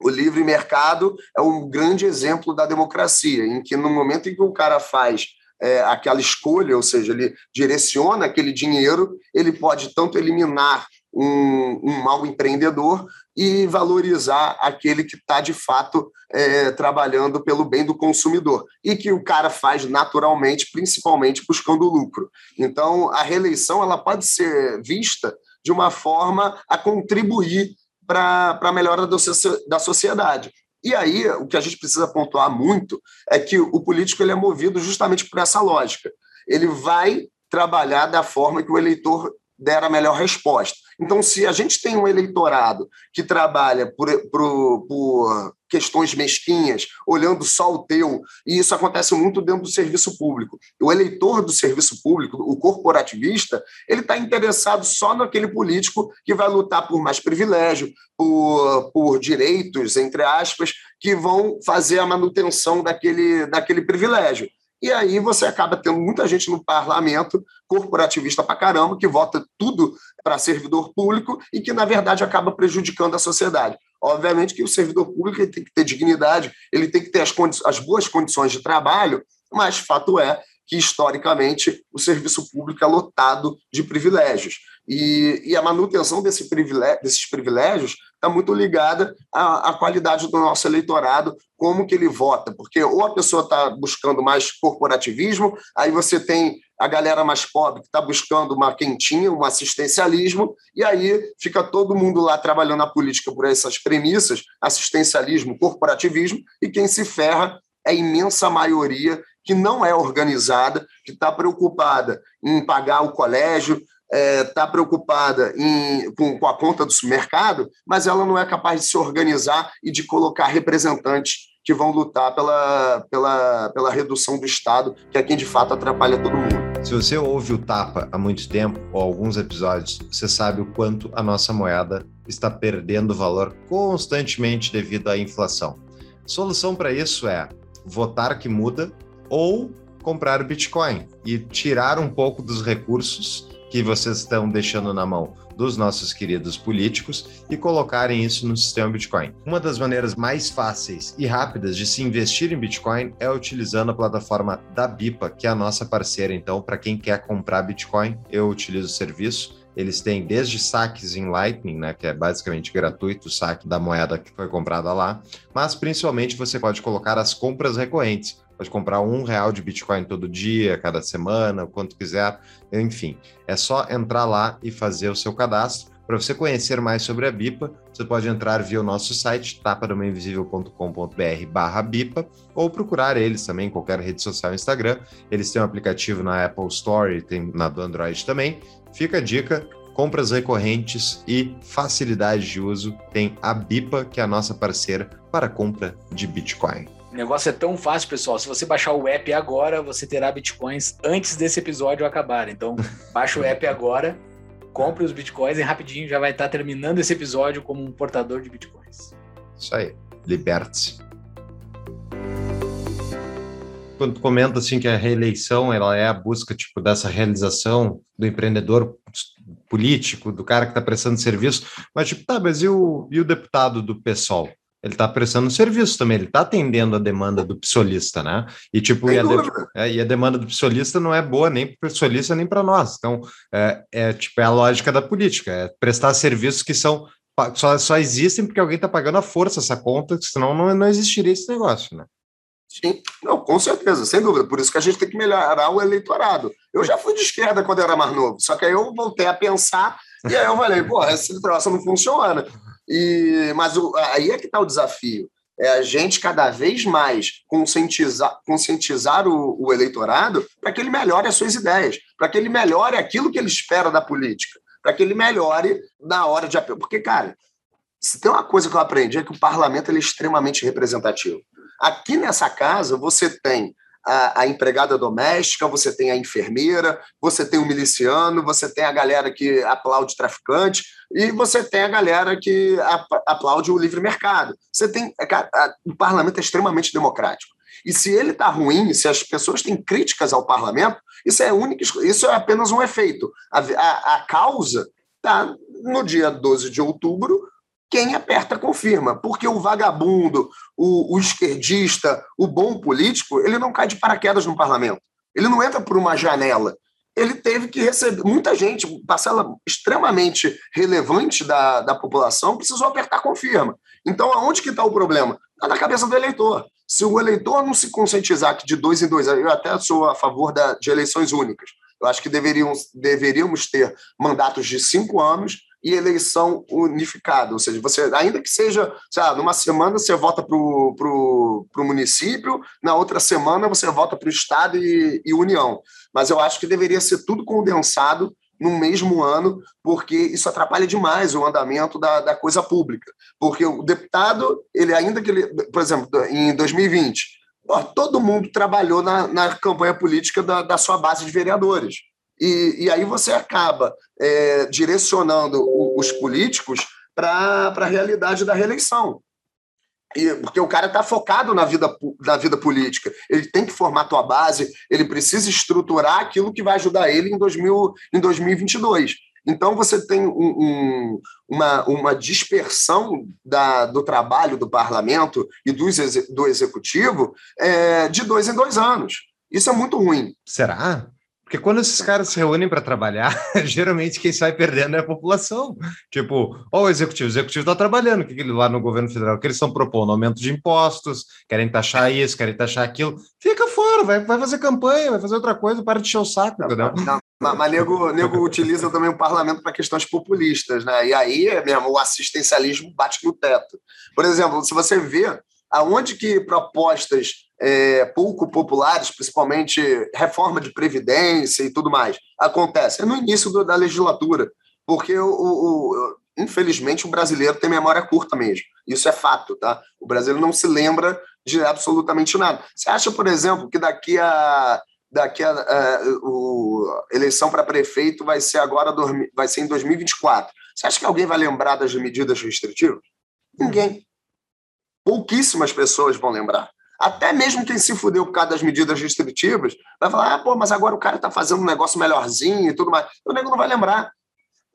S3: o livre mercado é um grande exemplo da democracia, em que no momento em que o cara faz é, aquela escolha, ou seja, ele direciona aquele dinheiro, ele pode tanto eliminar um, um mau empreendedor e valorizar aquele que está, de fato, é, trabalhando pelo bem do consumidor. E que o cara faz naturalmente, principalmente buscando lucro. Então, a reeleição ela pode ser vista de uma forma a contribuir para a melhora da sociedade. E aí, o que a gente precisa pontuar muito é que o político ele é movido justamente por essa lógica. Ele vai trabalhar da forma que o eleitor der a melhor resposta. Então, se a gente tem um eleitorado que trabalha por, por, por, questões mesquinhas, olhando só o teu, e isso acontece muito dentro do serviço público. O eleitor do serviço público, o corporativista, ele está interessado só naquele político que vai lutar por mais privilégio, por, por direitos, entre aspas, que vão fazer a manutenção daquele, daquele privilégio. E aí você acaba tendo muita gente no parlamento, corporativista pra caramba, que vota tudo para servidor público e que, na verdade, acaba prejudicando a sociedade. Obviamente que o servidor público tem que ter dignidade, ele tem que ter as, as boas condições de trabalho, mas fato é que, historicamente, o serviço público é lotado de privilégios. E, e a manutenção desse privilégio, desses privilégios está muito ligada à, à, qualidade do nosso eleitorado, como que ele vota, porque ou a pessoa está buscando mais corporativismo, aí você tem a galera mais pobre que está buscando uma quentinha, um assistencialismo, e aí fica todo mundo lá trabalhando na política por essas premissas, assistencialismo, corporativismo, e quem se ferra é a imensa maioria que não é organizada, que está preocupada em pagar o colégio, está é, tá preocupada em, com, com, a conta do supermercado, mas ela não é capaz de se organizar e de colocar representantes que vão lutar pela, pela, pela redução do Estado, que é quem de fato atrapalha todo mundo.
S2: Se você ouve o Tapa há muito tempo, ou alguns episódios, você sabe o quanto a nossa moeda está perdendo valor constantemente devido à inflação. Solução para isso é votar que muda ou comprar Bitcoin e tirar um pouco dos recursos que vocês estão deixando na mão dos nossos queridos políticos e colocarem isso no sistema Bitcoin. Uma das maneiras mais fáceis e rápidas de se investir em Bitcoin é utilizando a plataforma da BIPA, que é a nossa parceira. Então, para quem quer comprar Bitcoin, eu utilizo o serviço. Eles têm desde saques em Lightning, né, que é basicamente gratuito o saque da moeda que foi comprada lá, mas principalmente você pode colocar as compras recorrentes. Pode comprar um real de Bitcoin todo dia, cada semana, quanto quiser. Enfim, é só entrar lá e fazer o seu cadastro. Para você conhecer mais sobre a BIPA, você pode entrar via o nosso site, tapadomainvisível.com.br barra BIPA, ou procurar eles também em qualquer rede social Instagram. Eles têm um aplicativo na Apple Store e tem na do Android também. Fica a dica, compras recorrentes e facilidade de uso, tem a BIPA, que é a nossa parceira para compra de Bitcoin.
S1: O negócio é tão fácil, pessoal. Se você baixar o app agora, você terá bitcoins antes desse episódio acabar. Então, baixa o app agora, compre os bitcoins e rapidinho já vai estar terminando esse episódio como um portador de bitcoins.
S2: Isso aí. Liberte-se. Quando tu comenta assim que a reeleição ela é a busca tipo dessa realização do empreendedor político, do cara que está prestando serviço, mas tipo, tá, mas e o, e o deputado do PSOL? Ele está prestando serviço também, ele está atendendo a demanda do psolista, né? E tipo, e a, de, é, e a, demanda do psolista não é boa nem para o psolista nem para nós. Então, é, é, tipo, é a lógica da política, é prestar serviços que são só, só existem porque alguém está pagando a força essa conta, senão não, não existiria esse negócio, né?
S3: Sim, não, com certeza, sem dúvida. Por isso que a gente tem que melhorar o eleitorado. Eu já fui de esquerda quando era mais novo, só que aí eu voltei a pensar e aí eu falei, pô, esse troço não funciona. E, mas o, aí é que está o desafio. É a gente cada vez mais conscientizar, conscientizar o, o eleitorado para que ele melhore as suas ideias, para que ele melhore aquilo que ele espera da política, para que ele melhore na hora de apelo. Porque, cara, se tem uma coisa que eu aprendi é que o parlamento é extremamente representativo. Aqui nessa casa você tem a, a, empregada doméstica, você tem a enfermeira, você tem o miliciano, você tem a galera que aplaude traficante e você tem a galera que aplaude o livre mercado. Você tem é, o parlamento é extremamente democrático. E se ele está ruim, se as pessoas têm críticas ao parlamento, isso é único, isso é apenas um efeito. A, a, a causa está no dia 12 de outubro, quem aperta confirma, porque o vagabundo, o, o, esquerdista, o bom político, ele não cai de paraquedas no parlamento. Ele não entra por uma janela. Ele teve que receber. Muita gente, parcela extremamente relevante da, da população, precisou apertar confirma. Então, aonde que está o problema? Está na cabeça do eleitor. Se o eleitor não se conscientizar que de dois em dois eu até sou a favor da, de eleições únicas. Eu acho que deveriam, deveríamos ter mandatos de cinco anos e eleição unificada, ou seja, você ainda que seja, lá, numa semana você vota para o município, na outra semana você vota para o Estado e, e União. Mas eu acho que deveria ser tudo condensado no mesmo ano, porque isso atrapalha demais o andamento da, da coisa pública. Porque o deputado, ele ainda que ele, por exemplo, em 2020, todo mundo trabalhou na, na campanha política da, da sua base de vereadores. E, e aí você acaba é, direcionando os políticos para a realidade da reeleição. E, porque o cara está focado na vida, na vida política. Ele tem que formar a tua base, ele precisa estruturar aquilo que vai ajudar ele em, 2000, em 2022. Então, você tem um, um, uma, uma dispersão da, do trabalho do parlamento e do, do executivo é, de dois em dois anos. Isso é muito ruim.
S2: Será? Porque quando esses caras se reúnem para trabalhar, geralmente quem sai perdendo é a população. Tipo, ó, o executivo, o executivo está trabalhando, o que, ele lá no governo federal, que eles estão propondo aumento de impostos, querem taxar isso, querem taxar aquilo. Fica fora, vai, vai fazer campanha, vai fazer outra coisa, para de encher o saco, não, entendeu?
S3: Não, não, mas nego, nego utiliza também o parlamento para questões populistas, né? E aí, mesmo, o assistencialismo bate no teto. Por exemplo, se você vê aonde que propostas é, pouco populares, principalmente reforma de previdência e tudo mais, acontece? É no início do, da legislatura, porque o, o, infelizmente o brasileiro tem memória curta mesmo. Isso é fato, tá? O brasileiro não se lembra de absolutamente nada. Você acha, por exemplo, que daqui a daqui a, a, o, eleição para prefeito vai ser agora vai ser em 2024. Você acha que alguém vai lembrar das medidas restritivas? Ninguém pouquíssimas pessoas vão lembrar. Até mesmo quem se fudeu por causa das medidas restritivas vai falar: ah, pô, mas agora o cara está fazendo um negócio melhorzinho e tudo mais. O nego não vai lembrar.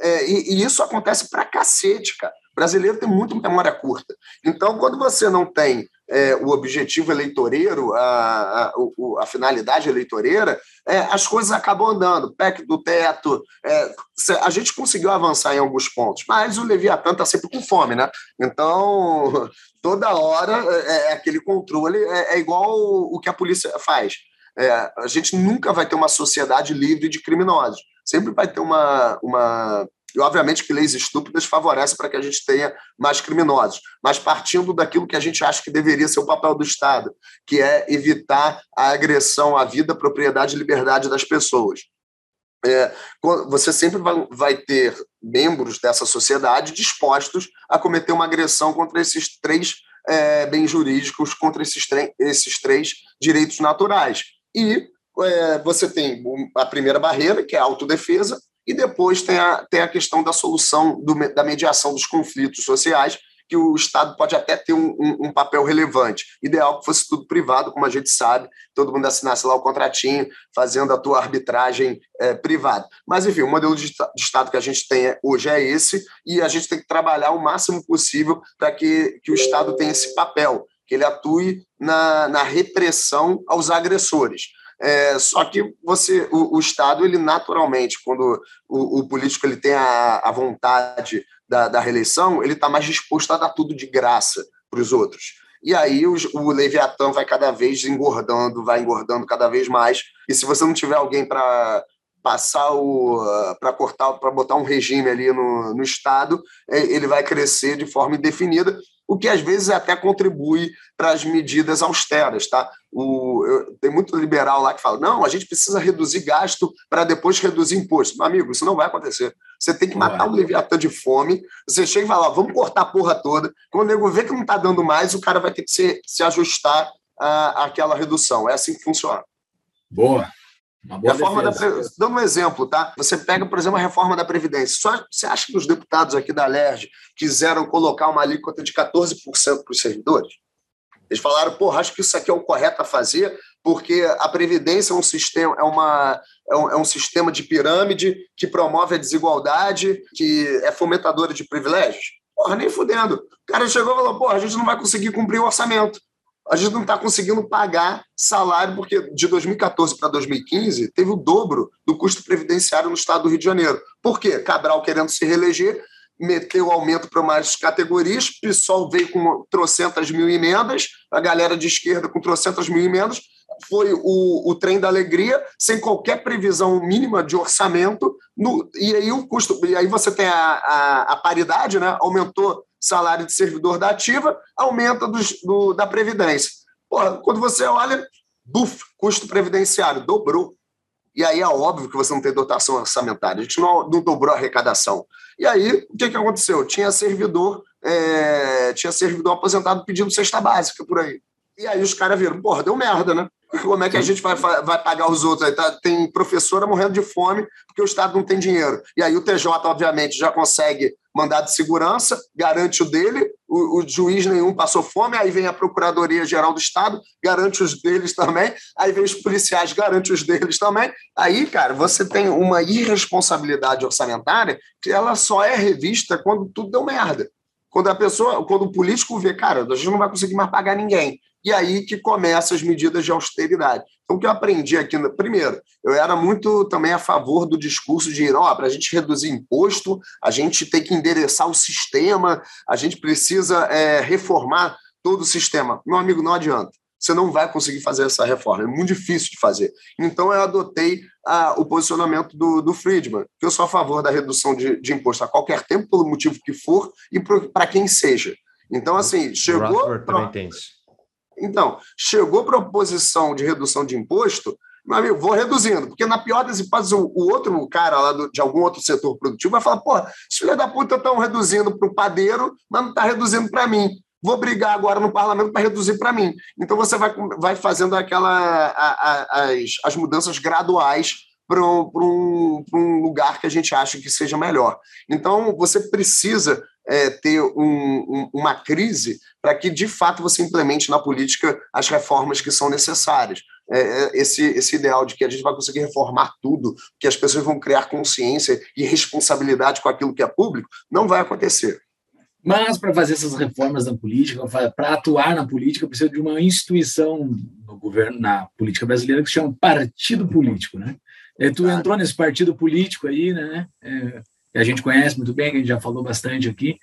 S3: É, e, e, isso acontece pra cacete, cara. O brasileiro tem muito memória curta. Então, quando você não tem é, o objetivo eleitoreiro, a, a, a finalidade eleitoreira, é, as coisas acabam andando. PEC do teto, é, a gente conseguiu avançar em alguns pontos, mas o Leviatã está sempre com fome, né? Então, toda hora é, é aquele controle, é, é, igual o que a polícia faz. É, a gente nunca vai ter uma sociedade livre de criminosos. Sempre vai ter uma, uma e, obviamente, que leis estúpidas favorecem para que a gente tenha mais criminosos, mas partindo daquilo que a gente acha que deveria ser o papel do Estado, que é evitar a agressão à vida, propriedade e liberdade das pessoas. É, você sempre vai, ter membros dessa sociedade dispostos a cometer uma agressão contra esses três é, bens jurídicos, contra esses, esses três direitos naturais. E é, você tem a primeira barreira, que é a autodefesa, e depois tem a, tem a questão da solução, do, da mediação dos conflitos sociais, que o Estado pode até ter um, um, um, papel relevante. Ideal que fosse tudo privado, como a gente sabe, todo mundo assinasse lá o contratinho, fazendo a tua arbitragem é, privada. Mas, enfim, o modelo de, de, Estado que a gente tem hoje é esse, e a gente tem que trabalhar o máximo possível para que, que o Estado tenha esse papel, que ele atue na, na repressão aos agressores. É, só que você, o, o, Estado, ele naturalmente, quando o, o político ele tem a, a vontade da, da reeleição, ele está mais disposto a dar tudo de graça para os outros. E aí o, o Leviatã vai cada vez engordando, vai engordando cada vez mais. E se você não tiver alguém para passar o para cortar para botar um regime ali no, no estado é, ele vai crescer de forma indefinida o que às vezes até contribui para as medidas austeras, tá? O, eu, tem muito liberal lá que fala: não, a gente precisa reduzir gasto para depois reduzir imposto. Meu amigo, isso não vai acontecer. Você tem que matar o um Leviatã de fome. Você chega e fala: vamos cortar a porra toda. Quando o nego vê que não está dando mais, o cara vai ter que se, se ajustar àquela redução. É assim que funciona.
S1: Boa.
S3: Reforma da, dando um exemplo, tá? Você pega, por exemplo, a reforma da Previdência. Só, você acha que os deputados aqui da LERJ quiseram colocar uma alíquota de 14% para os servidores? Eles falaram, porra, acho que isso aqui é o correto a fazer, porque a Previdência é um sistema, é, uma, é, um, é um sistema de pirâmide que promove a desigualdade, que é fomentadora de privilégios. Porra, nem fudendo. O cara chegou e falou, porra, a gente não vai conseguir cumprir o orçamento a gente não está conseguindo pagar salário, porque de 2014 para 2015 teve o dobro do custo previdenciário no estado do Rio de Janeiro. Por quê? Cabral querendo se reeleger, meteu aumento para mais categorias, PSOL veio com trocentas mil emendas, a galera de esquerda com trocentas mil emendas, foi o, o trem da alegria, sem qualquer previsão mínima de orçamento, no, e aí o custo, e aí você tem a, a, a paridade, né? Aumentou salário de servidor da ativa, aumenta do, do da Previdência. Porra, quando você olha, buf, custo previdenciário, dobrou. E aí é óbvio que você não tem dotação orçamentária, a gente não, não dobrou a arrecadação. E aí, o que, que aconteceu? Tinha servidor, é, tinha servidor aposentado pedindo cesta básica por aí. E aí os caras viram, porra, deu merda, né? Como é que a gente vai, vai pagar os outros? Aí tá, tem professora morrendo de fome porque o Estado não tem dinheiro. E aí o TJ, obviamente, já consegue mandado de segurança, garante o dele, o, o, juiz nenhum passou fome, aí vem a Procuradoria-Geral do Estado, garante os deles também, aí vem os policiais, garante os deles também. Aí, cara, você tem uma irresponsabilidade orçamentária que ela só é revista quando tudo deu merda. Quando a pessoa, quando o político vê, cara, a gente não vai conseguir mais pagar ninguém e aí que começam as medidas de austeridade. Então, o que eu aprendi aqui, primeiro, eu era muito também a favor do discurso de, ó, oh, para a gente reduzir imposto, a gente tem que endereçar o sistema, a gente precisa é, reformar todo o sistema. Meu amigo, não adianta. Você não vai conseguir fazer essa reforma, é muito difícil de fazer. Então, eu adotei o posicionamento do, do Friedman, que eu sou a favor da redução de, de imposto a qualquer tempo, pelo motivo que for, e para quem seja. Então, assim, chegou. também tem isso então, chegou proposição de redução de imposto, meu amigo, vou reduzindo, porque na pior das hipóteses, o, o outro cara lá do, de algum outro setor produtivo vai falar: pô, os filhos da puta estão reduzindo para o padeiro, mas não está reduzindo para mim. Vou brigar agora no parlamento para reduzir para mim. Então você vai, vai fazendo aquela, a, a, as, as mudanças graduais para um, um, um lugar que a gente acha que seja melhor. Então você precisa é, ter um, um, uma crise para que, de fato, você implemente na política as reformas que são necessárias. É, é, esse, esse ideal de que a gente vai conseguir reformar tudo, que as pessoas vão criar consciência e responsabilidade com aquilo que é público, não vai acontecer.
S1: Mas para fazer essas reformas na política, para atuar na política, precisa de uma instituição no governo, na política brasileira que se chama partido político, né? E tu entrou nesse partido político aí, né? É, que a gente conhece muito bem, que a gente já falou bastante aqui.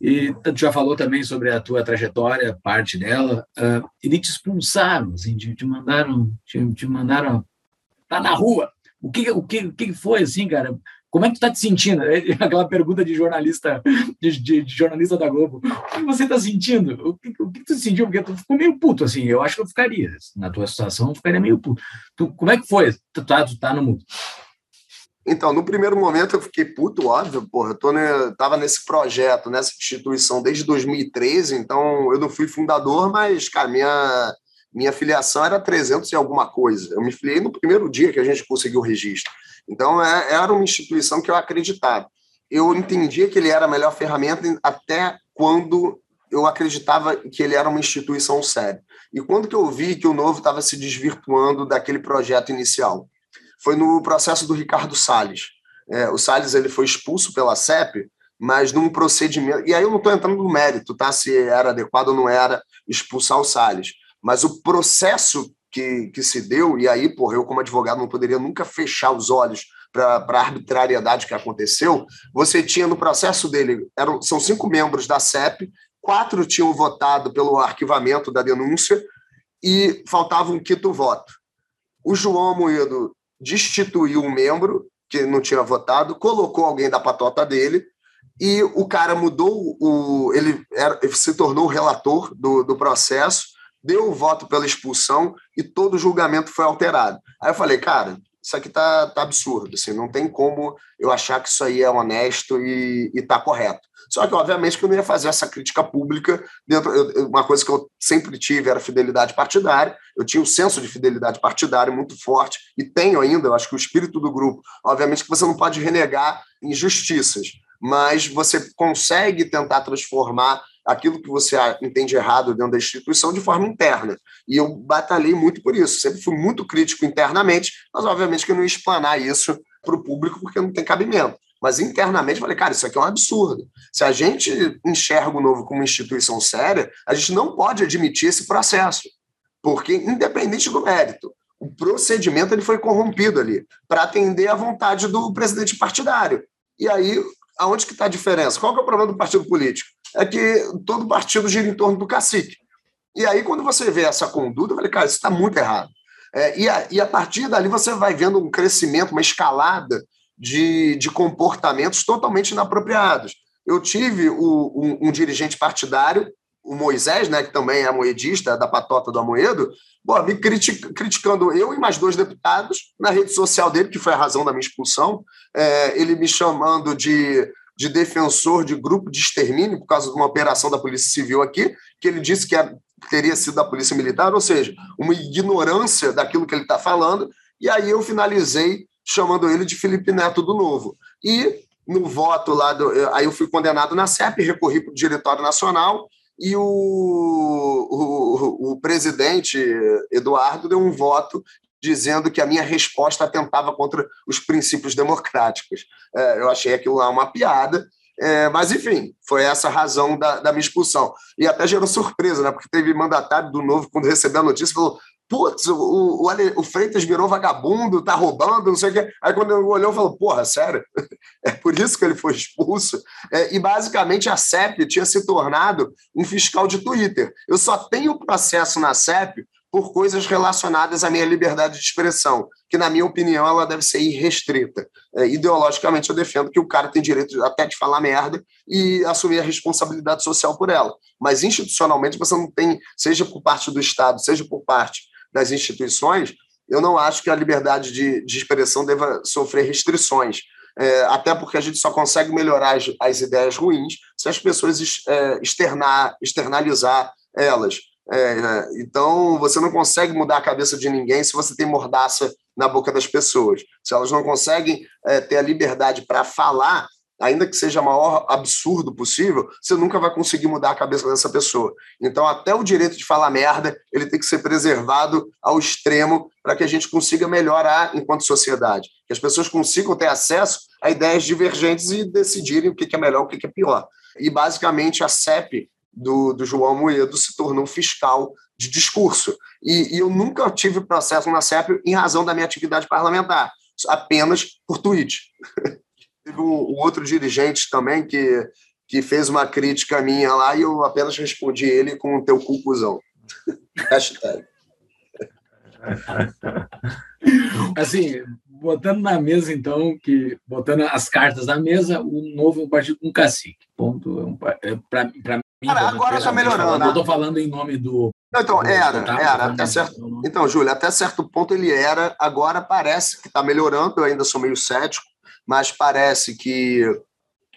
S1: E tu já falou também sobre a tua trajetória, parte dela. Uh, e te expulsaram, assim, te, te mandaram, te, te mandaram tá na rua. O que, o que, o que foi assim, cara? Como é que tu tá te sentindo? É aquela pergunta de jornalista, de, de, de jornalista da Globo. O que você tá sentindo? O que, o que tu sentiu? Porque tu ficou meio puto, assim. Eu acho que eu ficaria. Na tua situação, eu ficaria meio puto. Tu, como é que foi? Tu tá, tu tá no mundo.
S3: Então, no primeiro momento eu fiquei puto, óbvio, porra, eu tô ne, tava nesse projeto, nessa instituição desde 2013, então eu não fui fundador, mas, cara, minha, minha filiação era 300 e alguma coisa. Eu me filiei no primeiro dia que a gente conseguiu o registro. Então, é, era uma instituição que eu acreditava. Eu entendia que ele era a melhor ferramenta até quando eu acreditava que ele era uma instituição séria. E quando que eu vi que o Novo estava se desvirtuando daquele projeto inicial? Foi no processo do Ricardo Salles. É, o Salles ele foi expulso pela CEP, mas num procedimento... E aí eu não estou entrando no mérito, tá? se era adequado ou não era expulsar o Salles. Mas o processo que, que se deu, e aí, porra, eu como advogado não poderia nunca fechar os olhos para a arbitrariedade que aconteceu, você tinha no processo dele, eram, são cinco membros da CEP, quatro tinham votado pelo arquivamento da denúncia e faltava um quinto voto. O João Moedo destituiu um membro que não tinha votado, colocou alguém da patota dele e o cara mudou o ele, era, ele se tornou relator do, do processo deu o voto pela expulsão e todo o julgamento foi alterado. Aí eu falei, cara, isso aqui tá, tá absurdo, assim, não tem como eu achar que isso aí é honesto e, e tá correto. Só que, obviamente, que eu não ia fazer essa crítica pública dentro. Eu, uma coisa que eu sempre tive era fidelidade partidária. Eu tinha um senso de fidelidade partidária muito forte, e tenho ainda, eu acho que o espírito do grupo. Obviamente que você não pode renegar injustiças, mas você consegue tentar transformar aquilo que você entende errado dentro da instituição de forma interna. E eu batalhei muito por isso. Sempre fui muito crítico internamente, mas obviamente que eu não ia explanar isso para o público porque não tem cabimento. Mas internamente falei, cara, isso aqui é um absurdo. Se a gente enxerga o novo como instituição séria, a gente não pode admitir esse processo. Porque, independente do mérito, o procedimento ele foi corrompido ali para atender à vontade do presidente partidário. E aí, aonde que está a diferença? Qual que é o problema do partido político? é que todo partido gira em torno do cacique. E aí, quando você vê essa conduta, eu falei, cara, isso está muito errado. É, e, a, e a partir dali você vai vendo um crescimento, uma escalada de, de comportamentos totalmente inapropriados. Eu tive o, um, um, dirigente partidário, o Moisés, né, que também é moedista da patota do Amoedo, bom, me critic, criticando eu e mais dois deputados na rede social dele, que foi a razão da minha expulsão, é, ele me chamando de de defensor de grupo de extermínio por causa de uma operação da Polícia Civil aqui, que ele disse que teria sido da Polícia Militar, ou seja, uma ignorância daquilo que ele está falando, e aí eu finalizei chamando ele de Felipe Neto do Novo. E no voto lá, do, aí eu fui condenado na CEP, recorri para o Diretório Nacional, e o, o, o, presidente Eduardo deu um voto dizendo que a minha resposta atentava contra os princípios democráticos. É, eu achei aquilo lá uma piada, é, mas, enfim, foi essa a razão da, da, minha expulsão. E até gerou surpresa, né? porque teve mandatário do Novo, quando recebeu a notícia, falou: putz, o, o, o, Freitas virou vagabundo, tá roubando, não sei o quê. Aí, quando ele olhou, falou: porra, sério? É por isso que ele foi expulso. É, e, basicamente, a CEP tinha se tornado um fiscal de Twitter. Eu só tenho processo na CEP por coisas relacionadas à minha liberdade de expressão, que, na minha opinião, ela deve ser irrestrita. É, ideologicamente, eu defendo que o cara tem direito até de falar merda e assumir a responsabilidade social por ela. Mas, institucionalmente, você não tem, seja por parte do Estado, seja por parte das instituições, eu não acho que a liberdade de, de expressão deva sofrer restrições. É, até porque a gente só consegue melhorar as, as ideias ruins se as pessoas é, externar, externalizar elas. É, então, você não consegue mudar a cabeça de ninguém se você tem mordaça na boca das pessoas. Se elas não conseguem é, ter a liberdade para falar, ainda que seja o maior absurdo possível, você nunca vai conseguir mudar a cabeça dessa pessoa. Então, até o direito de falar merda, ele tem que ser preservado ao extremo para que a gente consiga melhorar enquanto sociedade. Que as pessoas consigam ter acesso a ideias divergentes e decidirem o que é melhor, o que é pior. E, basicamente, a CEP do, do João Moedo se tornou fiscal de discurso. E, e, eu nunca tive processo na CEP em razão da minha atividade parlamentar, apenas por tweet. Teve um, um, outro dirigente também que, que fez uma crítica minha lá e eu apenas respondi ele com o teu. Hashtag.
S1: Assim, botando na mesa, então, que botando as cartas na mesa, o novo é um partido com cacique. Ponto. É para mim.
S3: Cara, agora está melhorando.
S1: Eu estou falando em nome do.
S3: Não, então, do, era, do era. Até certo, então, Júlio, até certo ponto ele era. Agora parece que está melhorando. Eu ainda sou meio cético, mas parece que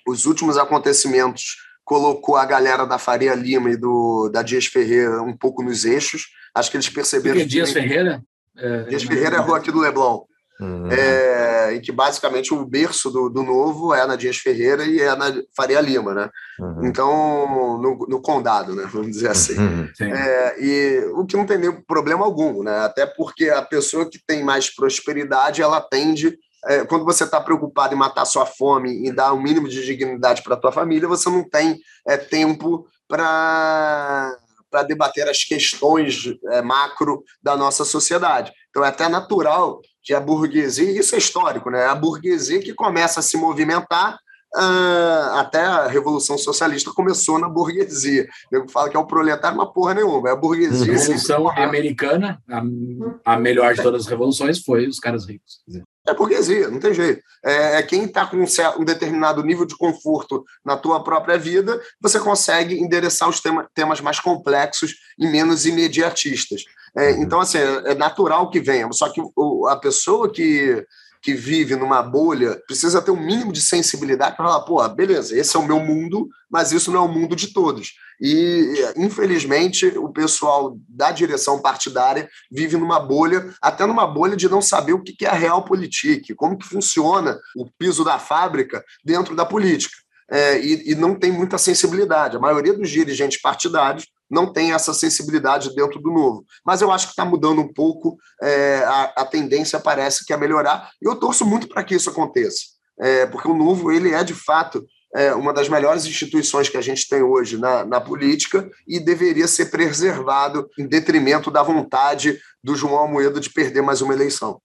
S3: os últimos acontecimentos colocou a galera da Faria Lima e do da Dias Ferreira um pouco nos eixos. Acho que eles perceberam.
S1: Porque Dias Ferreira?
S3: É, Dias Ferreira é a rua aqui do Leblon. Uhum. É, em que basicamente o berço do, do novo é na Dias Ferreira e é na Faria Lima, né? Uhum. Então, no, no, condado, né? Vamos dizer assim. Uhum. É, e o que não tem nenhum problema algum, né? Até porque a pessoa que tem mais prosperidade, ela tende é, quando você está preocupado em matar sua fome e dar um mínimo de dignidade para a tua família, você não tem é, tempo para para debater as questões é, macro da nossa sociedade. Então é até natural que a burguesia, isso é histórico, né? A burguesia que começa a se movimentar Uh, até a Revolução Socialista começou na burguesia. Eu falo que é o proletário, uma porra nenhuma. É a burguesia.
S1: A Revolução Americana, a, a, melhor de todas as revoluções, foi os caras ricos.
S3: É burguesia, não tem jeito. É, é quem está com um, determinado nível de conforto na tua própria vida, você consegue endereçar os tema, temas mais complexos e menos imediatistas. É, uhum. então, assim, é natural que venha. Só que a pessoa que que vive numa bolha precisa ter um mínimo de sensibilidade para falar, pô, beleza, esse é o meu mundo, mas isso não é o mundo de todos. E, infelizmente, o pessoal da direção partidária vive numa bolha, até numa bolha de não saber o que é a real política, como que funciona o piso da fábrica dentro da política. É, e, e não tem muita sensibilidade. A maioria dos dirigentes partidários não tem essa sensibilidade dentro do novo. Mas eu acho que está mudando um pouco, é, a, a, tendência parece que é melhorar, e eu torço muito para que isso aconteça, é, porque o novo ele é, de fato, é uma das melhores instituições que a gente tem hoje na, na política e deveria ser preservado em detrimento da vontade do João Almoedo de perder mais uma eleição.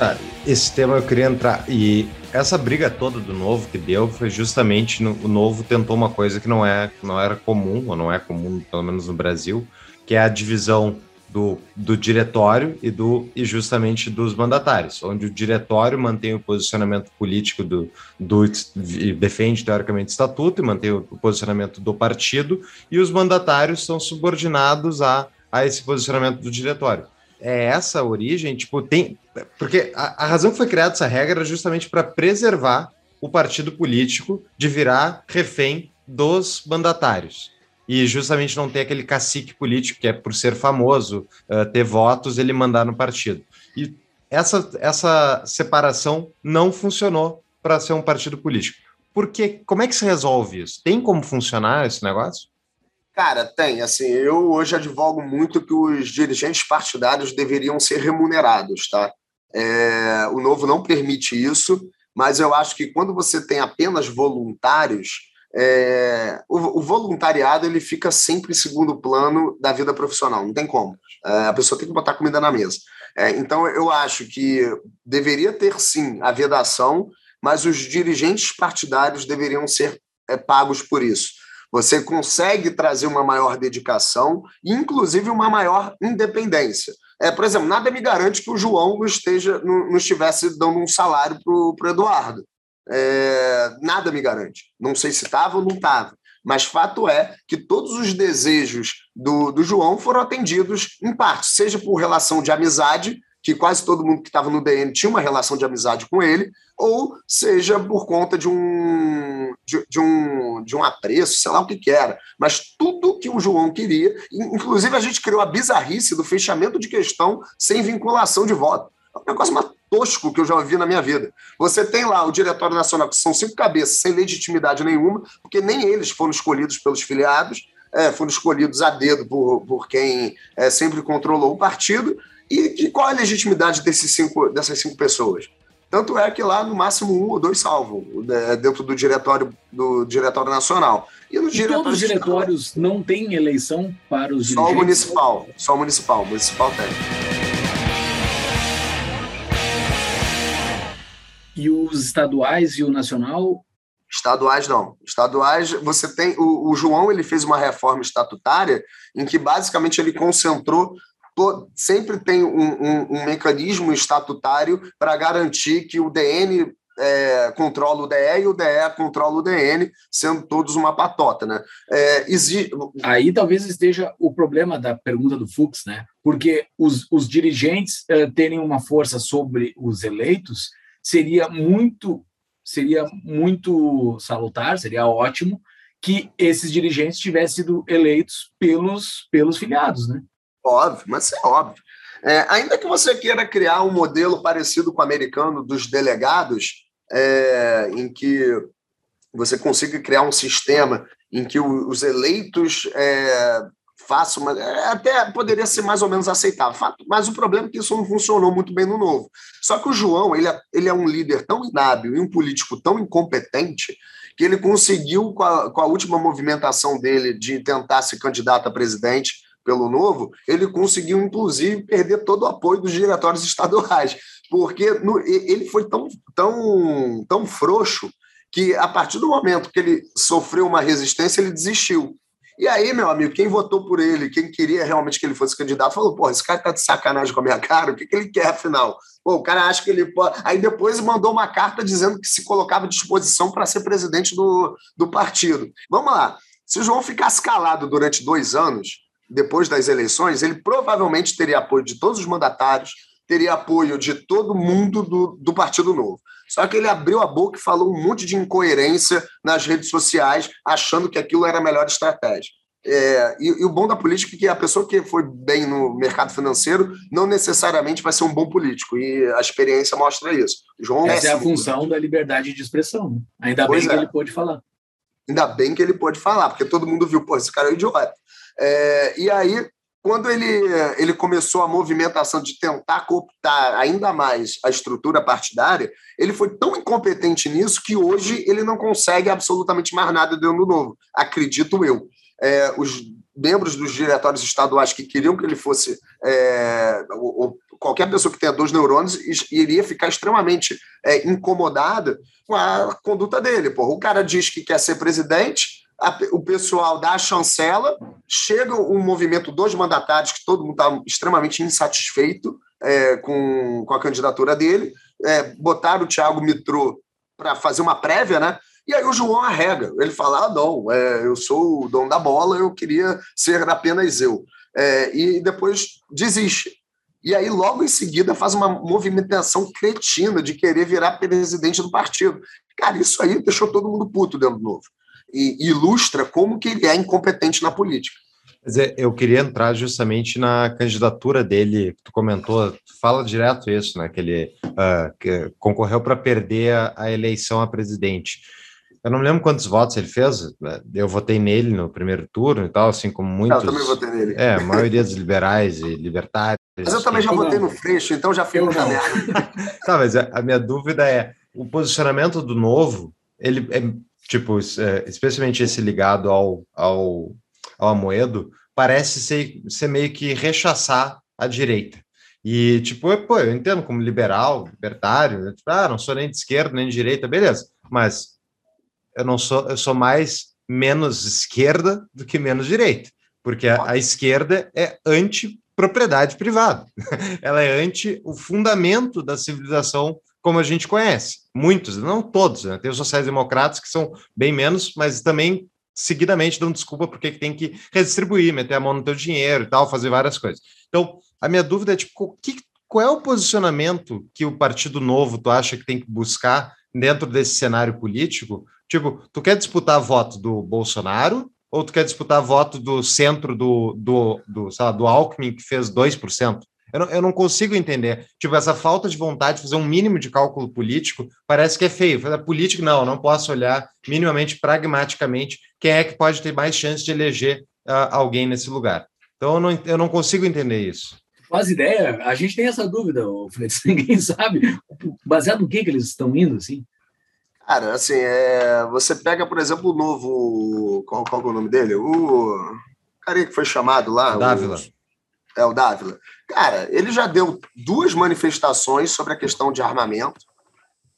S2: Ah, esse tema eu queria entrar. E essa briga toda do novo que deu foi justamente no, o novo tentou uma coisa que não é não era comum ou não é comum pelo menos no Brasil que é a divisão do, do diretório e do e justamente dos mandatários onde o diretório mantém o posicionamento político do, do defende teoricamente o estatuto e mantém o posicionamento do partido e os mandatários são subordinados a, a esse posicionamento do diretório é essa a origem? Tipo, tem. Porque a, a razão que foi criada essa regra era justamente para preservar o partido político de virar refém dos mandatários. E justamente não ter aquele cacique político que é por ser famoso, uh, ter votos, ele mandar no partido. E essa, essa separação não funcionou para ser um partido político. Porque como é que se resolve isso? Tem como funcionar esse negócio?
S3: Cara, tem. Assim, eu hoje advogo muito que os dirigentes partidários deveriam ser remunerados, tá? É, o novo não permite isso, mas eu acho que quando você tem apenas voluntários, é, o, o, voluntariado ele fica sempre em segundo plano da vida profissional, não tem como. É, a pessoa tem que botar comida na mesa. É, então, eu acho que deveria ter sim a vedação, mas os dirigentes partidários deveriam ser é, pagos por isso. Você consegue trazer uma maior dedicação, inclusive uma maior independência. É, por exemplo, nada me garante que o João não, esteja, não, não estivesse dando um salário para o Eduardo. É, nada me garante. Não sei se estava ou não estava. Mas fato é que todos os desejos do, do João foram atendidos em parte, seja por relação de amizade, que quase todo mundo que estava no DN tinha uma relação de amizade com ele, ou seja por conta de um, de, de, um, de um apreço, sei lá o que, que era. Mas tudo que o João queria, inclusive a gente criou a bizarrice do fechamento de questão sem vinculação de voto. É um negócio tosco que eu já ouvi na minha vida. Você tem lá o Diretório Nacional, que são cinco cabeças, sem legitimidade nenhuma, porque nem eles foram escolhidos pelos filiados, é, foram escolhidos a dedo por, por quem é, sempre controlou o partido. E, e, qual a legitimidade desses cinco, dessas cinco pessoas? Tanto é que lá, no máximo, um ou dois salvam né, dentro do diretório, do diretório Nacional.
S1: E, no diretório todos os diretórios não têm eleição para os
S3: Só o municipal. Só o municipal. O municipal tem.
S1: E os estaduais e o nacional?
S3: Estaduais não. Estaduais, você tem. O, o João ele fez uma reforma estatutária em que basicamente ele concentrou sempre tem um, um, um, mecanismo estatutário para garantir que o DN é, controla o DE e o DE controla o DN, sendo todos uma patota, né? É, exi...
S1: Aí talvez esteja o problema da pergunta do Fux, né? Porque os, os dirigentes é, terem uma força sobre os eleitos seria muito seria muito salutar, seria ótimo que esses dirigentes tivessem sido eleitos pelos pelos filiados, né?
S3: Óbvio, mas é óbvio. É, ainda que você queira criar um modelo parecido com o americano dos delegados, é, em que você consiga criar um sistema em que os eleitos é, fácil, mas é, até poderia ser mais ou menos aceitável. Mas o problema é que isso não funcionou muito bem no novo. Só que o João, ele é, ele é um líder tão inábil e um político tão incompetente que ele conseguiu, com a, com a última movimentação dele de tentar ser candidato a presidente pelo Novo, ele conseguiu, inclusive, perder todo o apoio dos diretórios estaduais, porque no, ele foi tão, tão, tão frouxo que, a partir do momento que ele sofreu uma resistência, ele desistiu. E aí, meu amigo, quem votou por ele, quem queria realmente que ele fosse candidato, falou: pô, esse cara tá de sacanagem com a minha cara, o que, que ele quer, afinal? Pô, o cara acha que ele pode. Aí depois mandou uma carta dizendo que se colocava à disposição para ser presidente do, do partido. Vamos lá. Se o João ficasse calado durante dois anos, depois das eleições, ele provavelmente teria apoio de todos os mandatários, teria apoio de todo mundo do, do Partido Novo. Só que ele abriu a boca e falou um monte de incoerência nas redes sociais, achando que aquilo era a melhor estratégia. É, e, e, o bom da política é que a pessoa que foi bem no mercado financeiro não necessariamente vai ser um bom político, e a experiência mostra isso.
S1: João Essa é, é a função da liberdade de expressão. Né? Ainda pois bem é. que ele pôde falar.
S3: Ainda bem que ele pôde falar, porque todo mundo viu, pô, esse cara é um idiota. É, e aí, quando ele, ele começou a movimentação de tentar cooptar ainda mais a estrutura partidária, ele foi tão incompetente nisso que hoje ele não consegue absolutamente mais nada dentro do novo, acredito eu. É, os membros dos diretórios estaduais que queriam que ele fosse. É, ou, qualquer pessoa que tenha dois neurônios iria ficar extremamente é, incomodada com a conduta dele. Porra, o cara diz que quer ser presidente, a, o pessoal dá a chancela, chega um movimento dos mandatários, que todo mundo está extremamente insatisfeito é, com, com a candidatura dele, é, botaram o Thiago Mitrô para fazer uma prévia, né? E aí o João arrega. Ele fala: ah, não, é, eu sou o dono da bola, eu queria ser apenas eu. É, e depois desiste. E aí, logo em seguida, faz uma movimentação cretina de querer virar presidente do partido. Cara, isso aí deixou todo mundo puto dentro do novo e ilustra como que ele é incompetente na política.
S2: eu queria entrar justamente na candidatura dele, que tu comentou, fala direto isso, né? Que ele uh, que concorreu para perder a, a, eleição a presidente. Eu não me lembro quantos votos ele fez. Né, eu votei nele no primeiro turno e tal, assim como muitos.
S3: Eu também votei nele.
S2: É, a maioria dos liberais e libertários.
S3: Mas eu também já votei no Freixo, então já fui no merda.
S2: tá, mas a, a minha dúvida é: o posicionamento do novo, ele é tipo, é, especialmente esse ligado ao, ao, ao Amoedo, parece ser, ser meio que rechaçar a direita. E, tipo, eu, pô, eu entendo como liberal, libertário, né? tipo, ah, não sou nem de esquerda nem de direita, beleza, mas eu não sou, eu sou mais menos esquerda do que menos direita, porque a, a esquerda é anti-propriedade privada, ela é anti o fundamento da civilização como a gente conhece. Muitos, não todos, né? Tem os sociais-democratas que são bem menos, mas também seguidamente dão desculpa porque tem que redistribuir, meter a mão no teu dinheiro e tal, fazer várias coisas. Então, a minha dúvida é, tipo, que, qual é o posicionamento que o Partido Novo tu acha que tem que buscar dentro desse cenário político? Tipo, tu quer disputar voto do Bolsonaro ou tu quer disputar voto do centro do, do, do, lá, do Alckmin, que fez 2%? Eu não, eu não consigo entender. Tipo, essa falta de vontade de fazer um mínimo de cálculo político parece que é feio. Fazer político, não, não posso olhar minimamente, pragmaticamente, quem é que pode ter mais chance de eleger uh, alguém nesse lugar. Então, eu não, eu não consigo entender isso.
S1: Faz ideia? A gente tem essa dúvida, Flex. Ninguém sabe baseado no que, que eles estão indo, assim.
S3: Cara, assim, é, você pega, por exemplo, o novo. Qual, qual é o nome dele? O cara que foi chamado lá.
S2: Dávila.
S3: O, é o Dávila. Cara, ele já deu duas manifestações sobre a questão de armamento,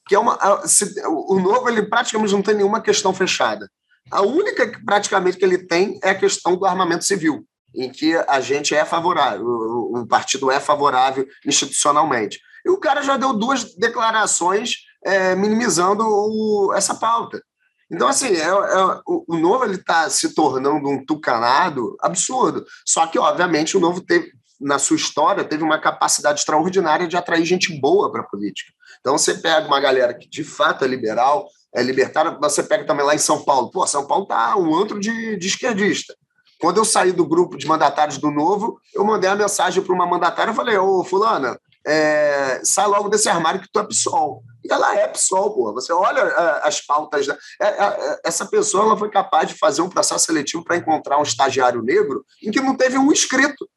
S3: que é uma. Se, o novo, ele praticamente não tem nenhuma questão fechada. A única que praticamente que ele tem é a questão do armamento civil, em que a gente é favorável, o, o partido é favorável institucionalmente. E o cara já deu duas declarações é, minimizando o, essa pauta. Então, assim, é, é, o, Novo está se tornando um tucanado absurdo. Só que, obviamente, o Novo teve, na sua história, teve uma capacidade extraordinária de atrair gente boa para a política. Então, você pega uma galera que, de fato, é liberal, é libertária, você pega também lá em São Paulo. Pô, São Paulo tá um antro de, de esquerdista. Quando eu saí do grupo de mandatários do Novo, eu mandei a mensagem para uma mandatária e falei, ô, fulana, é, sai logo desse armário que tu é PSOL. E ela é PSOL, pô. Você olha é, as pautas. Da... É, é, essa pessoa ela foi capaz de fazer um processo seletivo para encontrar um estagiário negro em que não teve um inscrito.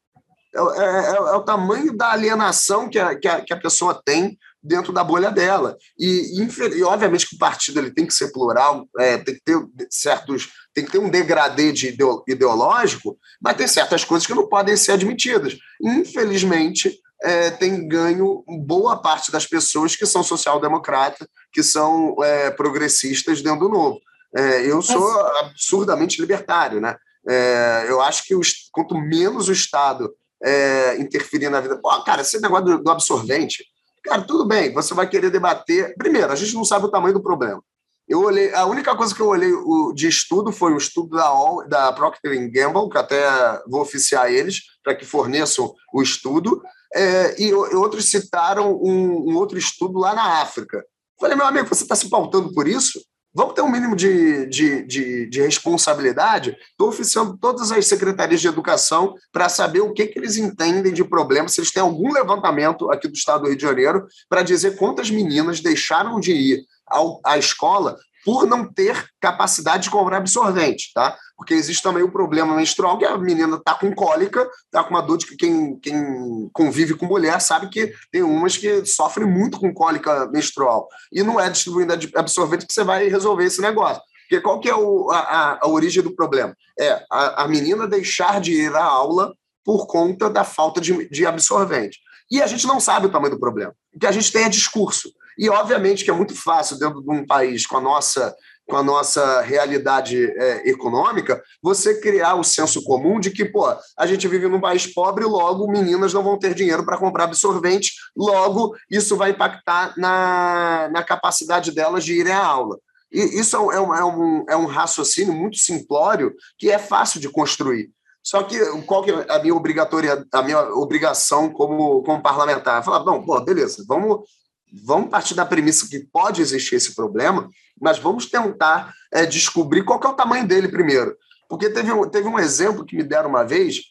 S3: É, é, é o tamanho da alienação que a, que a, que a pessoa tem dentro da bolha dela. E, e, obviamente que o partido ele tem que ser plural, é, tem que ter certos, tem que ter um degradê de ideológico, mas tem certas coisas que não podem ser admitidas. Infelizmente, é, tem ganho boa parte das pessoas que são social-democratas, que são é, progressistas dentro do novo. É, eu sou absurdamente libertário, né? É, eu acho que os, quanto menos o Estado é, interferir na vida. Pô, cara, esse negócio do, do, absorvente, cara, tudo bem, você vai querer debater. Primeiro, a gente não sabe o tamanho do problema. Eu olhei, a única coisa que eu olhei o, de estudo foi o estudo da, da Procter Gamble, que até vou oficiar eles para que forneçam o estudo. É, e, outros citaram um, um, outro estudo lá na África. Falei, meu amigo, você está se pautando por isso? Vamos ter um mínimo de, de, de, de responsabilidade? Estou oficiando todas as secretarias de educação para saber o que, que eles entendem de problema, se eles têm algum levantamento aqui do estado do Rio de Janeiro para dizer quantas meninas deixaram de ir ao, à escola por não ter capacidade de comprar absorvente, tá? Porque existe também o problema menstrual, que a menina está com cólica, está com uma dor de que quem, quem convive com mulher sabe que tem umas que sofrem muito com cólica menstrual. E não é distribuindo absorvente que você vai resolver esse negócio. Porque qual que é o, a, a, origem do problema? É a, a menina deixar de ir à aula por conta da falta de, de absorvente. E a gente não sabe o tamanho do problema. O que a gente tem é discurso. E, obviamente, que é muito fácil, dentro de um país com a nossa, com a nossa realidade é, econômica, você criar o senso comum de que, pô, a gente vive num país pobre, logo meninas não vão ter dinheiro para comprar absorvente, logo isso vai impactar na, na capacidade delas de irem à aula. E isso é um, é um, é um raciocínio muito simplório que é fácil de construir. Só que qual que é a minha obrigatória, a minha obrigação como, como parlamentar? Falar, não, pô, beleza, vamos vamos partir da premissa que pode existir esse problema, mas vamos tentar é, descobrir qual é o tamanho dele primeiro. Porque teve um, teve um exemplo que me deram uma vez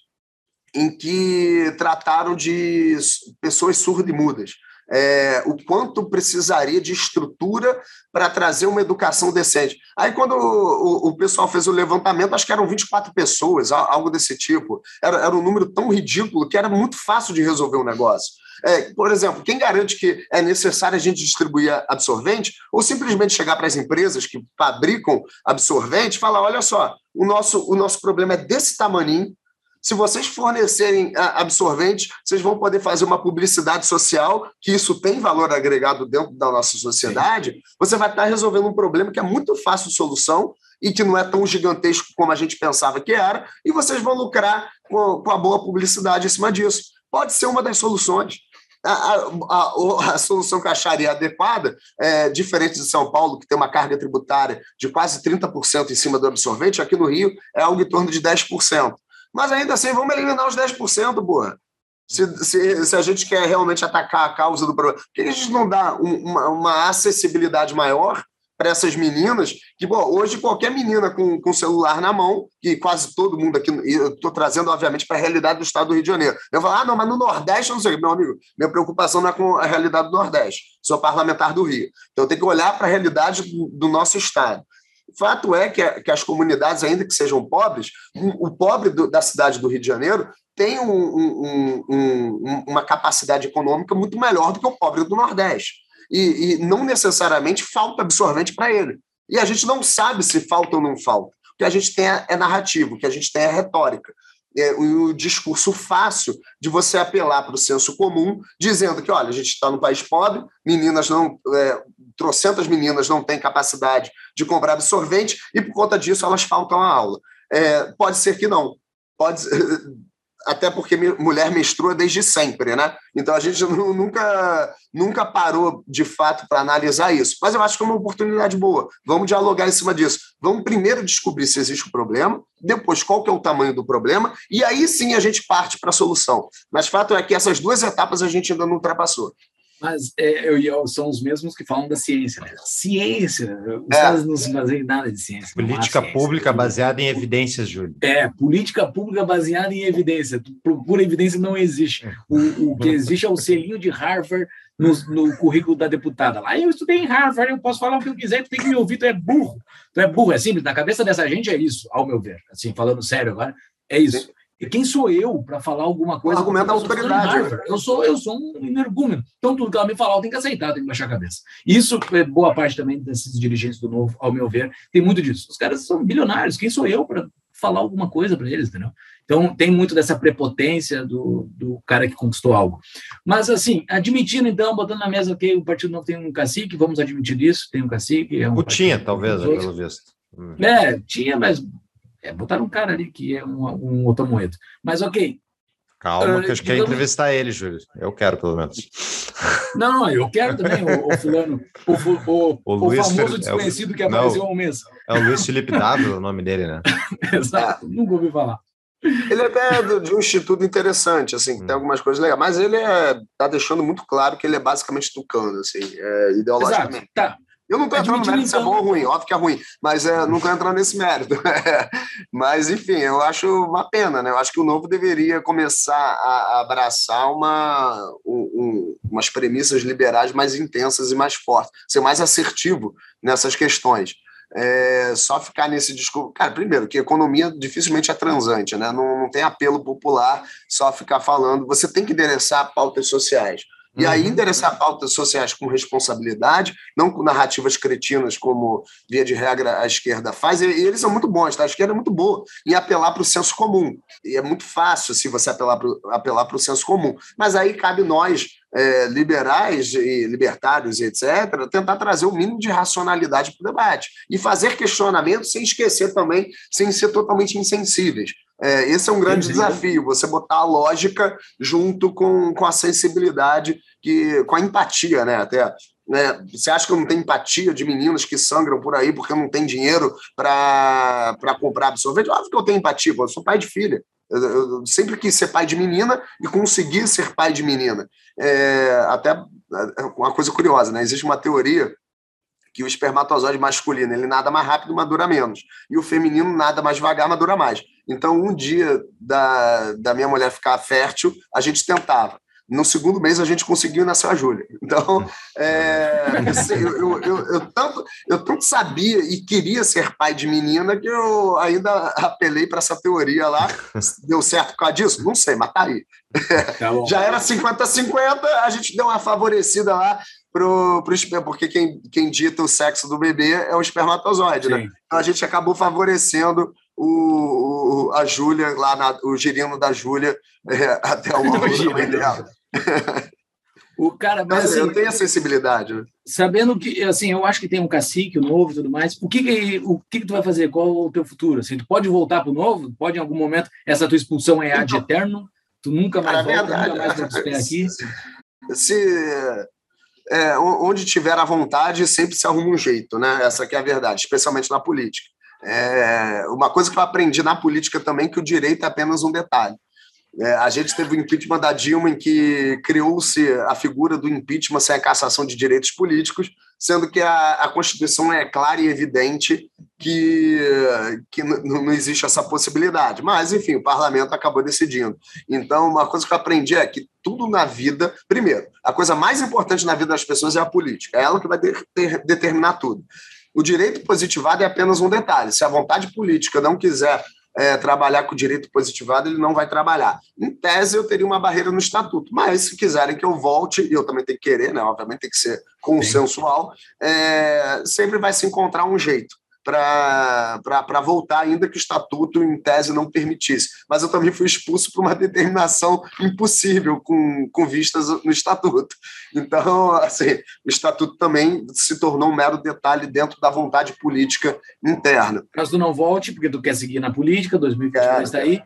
S3: em que trataram de pessoas surdas-mudas. É, o quanto precisaria de estrutura para trazer uma educação decente. Aí, quando o, o, pessoal fez o levantamento, acho que eram 24 pessoas, algo desse tipo. Era, era um número tão ridículo que era muito fácil de resolver o um negócio. É, por exemplo, quem garante que é necessário a gente distribuir absorvente ou simplesmente chegar para as empresas que fabricam absorvente e falar: olha só, o nosso, o nosso problema é desse tamaninho. Se vocês fornecerem absorvente, vocês vão poder fazer uma publicidade social, que isso tem valor agregado dentro da nossa sociedade. Sim. Você vai estar resolvendo um problema que é muito fácil de solução e que não é tão gigantesco como a gente pensava que era, e vocês vão lucrar com, com a boa publicidade em cima disso. Pode ser uma das soluções a, a, a, solução que acharia adequada, é, diferente de São Paulo, que tem uma carga tributária de quase 30% em cima do absorvente, aqui no Rio é algo em torno de 10%. Mas ainda assim, vamos eliminar os 10%, boa. Se, se, se, a gente quer realmente atacar a causa do problema, por que a gente não dá um, uma, uma acessibilidade maior para essas meninas, que bom, hoje qualquer menina com, com celular na mão, que quase todo mundo aqui, eu estou trazendo, obviamente, para a realidade do estado do Rio de Janeiro. Eu falo, ah, não, mas no Nordeste, eu não sei, meu amigo, minha preocupação não é com a realidade do Nordeste, sou parlamentar do Rio. Então eu tenho que olhar para a realidade do, do, nosso estado. Fato é que, que, as comunidades, ainda que sejam pobres, o, o pobre do, da cidade do Rio de Janeiro tem um, um, um, uma capacidade econômica muito melhor do que o pobre do Nordeste e, e não necessariamente falta absorvente para ele. E a gente não sabe se falta ou não falta. O que a gente tem é, é narrativo, o que a gente tem é retórica. É o discurso fácil de você apelar para o senso comum, dizendo que, olha, a gente está no país pobre, meninas não, é, trocentas meninas não têm capacidade de comprar absorvente e por conta disso elas faltam a aula. É, pode ser que não. Pode, até porque mulher menstrua desde sempre, né? Então a gente nunca, nunca parou de fato para analisar isso. Mas eu acho que é uma oportunidade boa. Vamos dialogar em cima disso. Vamos primeiro descobrir se existe o um problema, depois qual que é o tamanho do problema, e aí sim a gente parte para a solução. Mas fato é que essas duas etapas a gente ainda não ultrapassou.
S1: Mas é, eu, eu, são os mesmos que falam da ciência. Né? Ciência, os é. caras não se baseiam em nada de ciência.
S2: Política
S1: ciência,
S2: pública baseada em evidências, Júlio.
S1: É, política pública baseada em evidência. Procura evidência não existe. O, o que existe é o selinho de Harvard no, no, currículo da deputada. Lá eu estudei em Harvard, eu posso falar o que eu quiser, tu tem que me ouvir, tu é burro. Tu é burro, é simples. Na cabeça dessa gente é isso, ao meu ver. Assim, falando sério agora, é isso. Quem sou eu para falar alguma coisa?
S3: O argumento da autoridade.
S1: Eu sou, eu sou um energúmeno. Então, tudo que ela me falar, eu tenho que aceitar, eu tenho que baixar a cabeça. Isso é boa parte também desses dirigentes do Novo, ao meu ver, tem muito disso. Os caras são bilionários. Quem sou eu para falar alguma coisa para eles, entendeu? Então, tem muito dessa prepotência do, do cara que conquistou algo. Mas, assim, admitindo, então, botando na mesa que o Partido Novo tem um cacique, vamos admitir isso, tem um cacique. É um
S2: o tinha, talvez, pelo visto.
S1: É, tinha, mas é, botaram um cara ali que é um, um outro moedo. Mas ok.
S2: Calma, que eu uh, quero entrevistar ele, Júlio. Eu quero, pelo menos.
S1: Não, eu quero também, o, o fulano. O, o, o, o famoso desconhecido é o, que apareceu há um mês.
S2: É o Luiz Felipe Dávila o nome dele, né?
S1: Exato, nunca ouvi falar.
S3: Ele é até de um instituto interessante, assim, hum. tem algumas coisas legais, mas ele é, tá deixando muito claro que ele é basicamente tucano, assim, é, ideologicamente. Exato, tá. Eu não estou entrando no mérito se é bom ou ruim, óbvio que é ruim, mas é, não estou entrando nesse mérito. mas, enfim, eu acho uma pena, né? Eu acho que o Novo deveria começar a, abraçar uma, um, umas premissas liberais mais intensas e mais fortes, ser mais assertivo nessas questões. É, só ficar nesse discurso. Cara, primeiro, que economia dificilmente é transante, né? Não, não tem apelo popular só ficar falando. Você tem que endereçar pautas sociais. E aí, uhum. endereçar pautas sociais com responsabilidade, não com narrativas cretinas, como, via de regra, a esquerda faz. E, eles são muito bons, tá? A esquerda é muito boa em apelar para o senso comum. E é muito fácil se você apelar para apelar o senso comum. Mas aí cabe nós, é, liberais e libertários etc., tentar trazer o mínimo de racionalidade para o debate e fazer questionamentos sem esquecer também, sem ser totalmente insensíveis. É, esse é um grande Entendi. desafio, você botar a lógica junto com, com a sensibilidade, que, com a empatia, né? Até. Né? Você acha que eu não tenho empatia de meninos que sangram por aí porque não tem dinheiro para comprar absorvente? Óbvio que eu tenho empatia, eu sou pai de filha. Eu, eu, sempre quis ser pai de menina e consegui ser pai de menina. É, até é, uma coisa curiosa, né? Existe uma teoria que o espermatozoide masculino ele nada mais rápido, madura menos. E o feminino nada mais devagar, madura mais. Então, um dia da, da minha mulher ficar fértil, a gente tentava. No segundo mês, a gente conseguiu nascer a Júlia. Então, é, assim, eu, eu, eu, eu, tanto, eu tanto sabia e queria ser pai de menina que eu ainda apelei para essa teoria lá. Deu certo por causa disso? Não sei, mas tá aí. Tá Já era 50-50, a gente deu uma favorecida lá pro, pro porque quem, quem dita o sexo do bebê é o espermatozoide, né? Então a gente acabou favorecendo o, o a Júlia, lá na, o girino da Júlia, é, até o momento dela.
S1: O cara, mas, assim,
S3: eu tenho a sensibilidade. Né?
S1: Sabendo que, assim, eu acho que tem um cacique, novo e tudo mais. O que que, o que que tu vai fazer? Qual o teu futuro? Assim, tu pode voltar para o novo? Pode em algum momento essa tua expulsão é ad eterno? Tu nunca mais volta, verdade, nunca mais vai aqui?
S3: Se, é, onde tiver a vontade, sempre se arruma um jeito, né? Essa que é a verdade, especialmente na política. É, uma coisa que eu aprendi na política também que o direito é apenas um detalhe. É, a gente teve o impeachment da Dilma, em que criou-se a figura do impeachment sem a cassação de direitos políticos, sendo que a, a Constituição é clara e evidente que, que não existe essa possibilidade. Mas, enfim, o parlamento acabou decidindo. Então, uma coisa que eu aprendi é que tudo na vida. Primeiro, a coisa mais importante na vida das pessoas é a política. É ela que vai ter, ter, determinar tudo. O direito positivado é apenas um detalhe. Se a vontade política não quiser é, trabalhar com direito positivado, ele não vai trabalhar. Em tese, eu teria uma barreira no estatuto, mas se quiserem que eu volte, e eu também tenho que querer, né? obviamente tem que ser consensual, é, sempre vai se encontrar um jeito para voltar, ainda que o estatuto, em tese, não permitisse. Mas eu também fui expulso por uma determinação impossível, com, com vistas no estatuto. Então, assim, o estatuto também se tornou um mero detalhe dentro da vontade política interna.
S1: Caso tu não volte, porque tu quer seguir na política, 2022 está é, aí,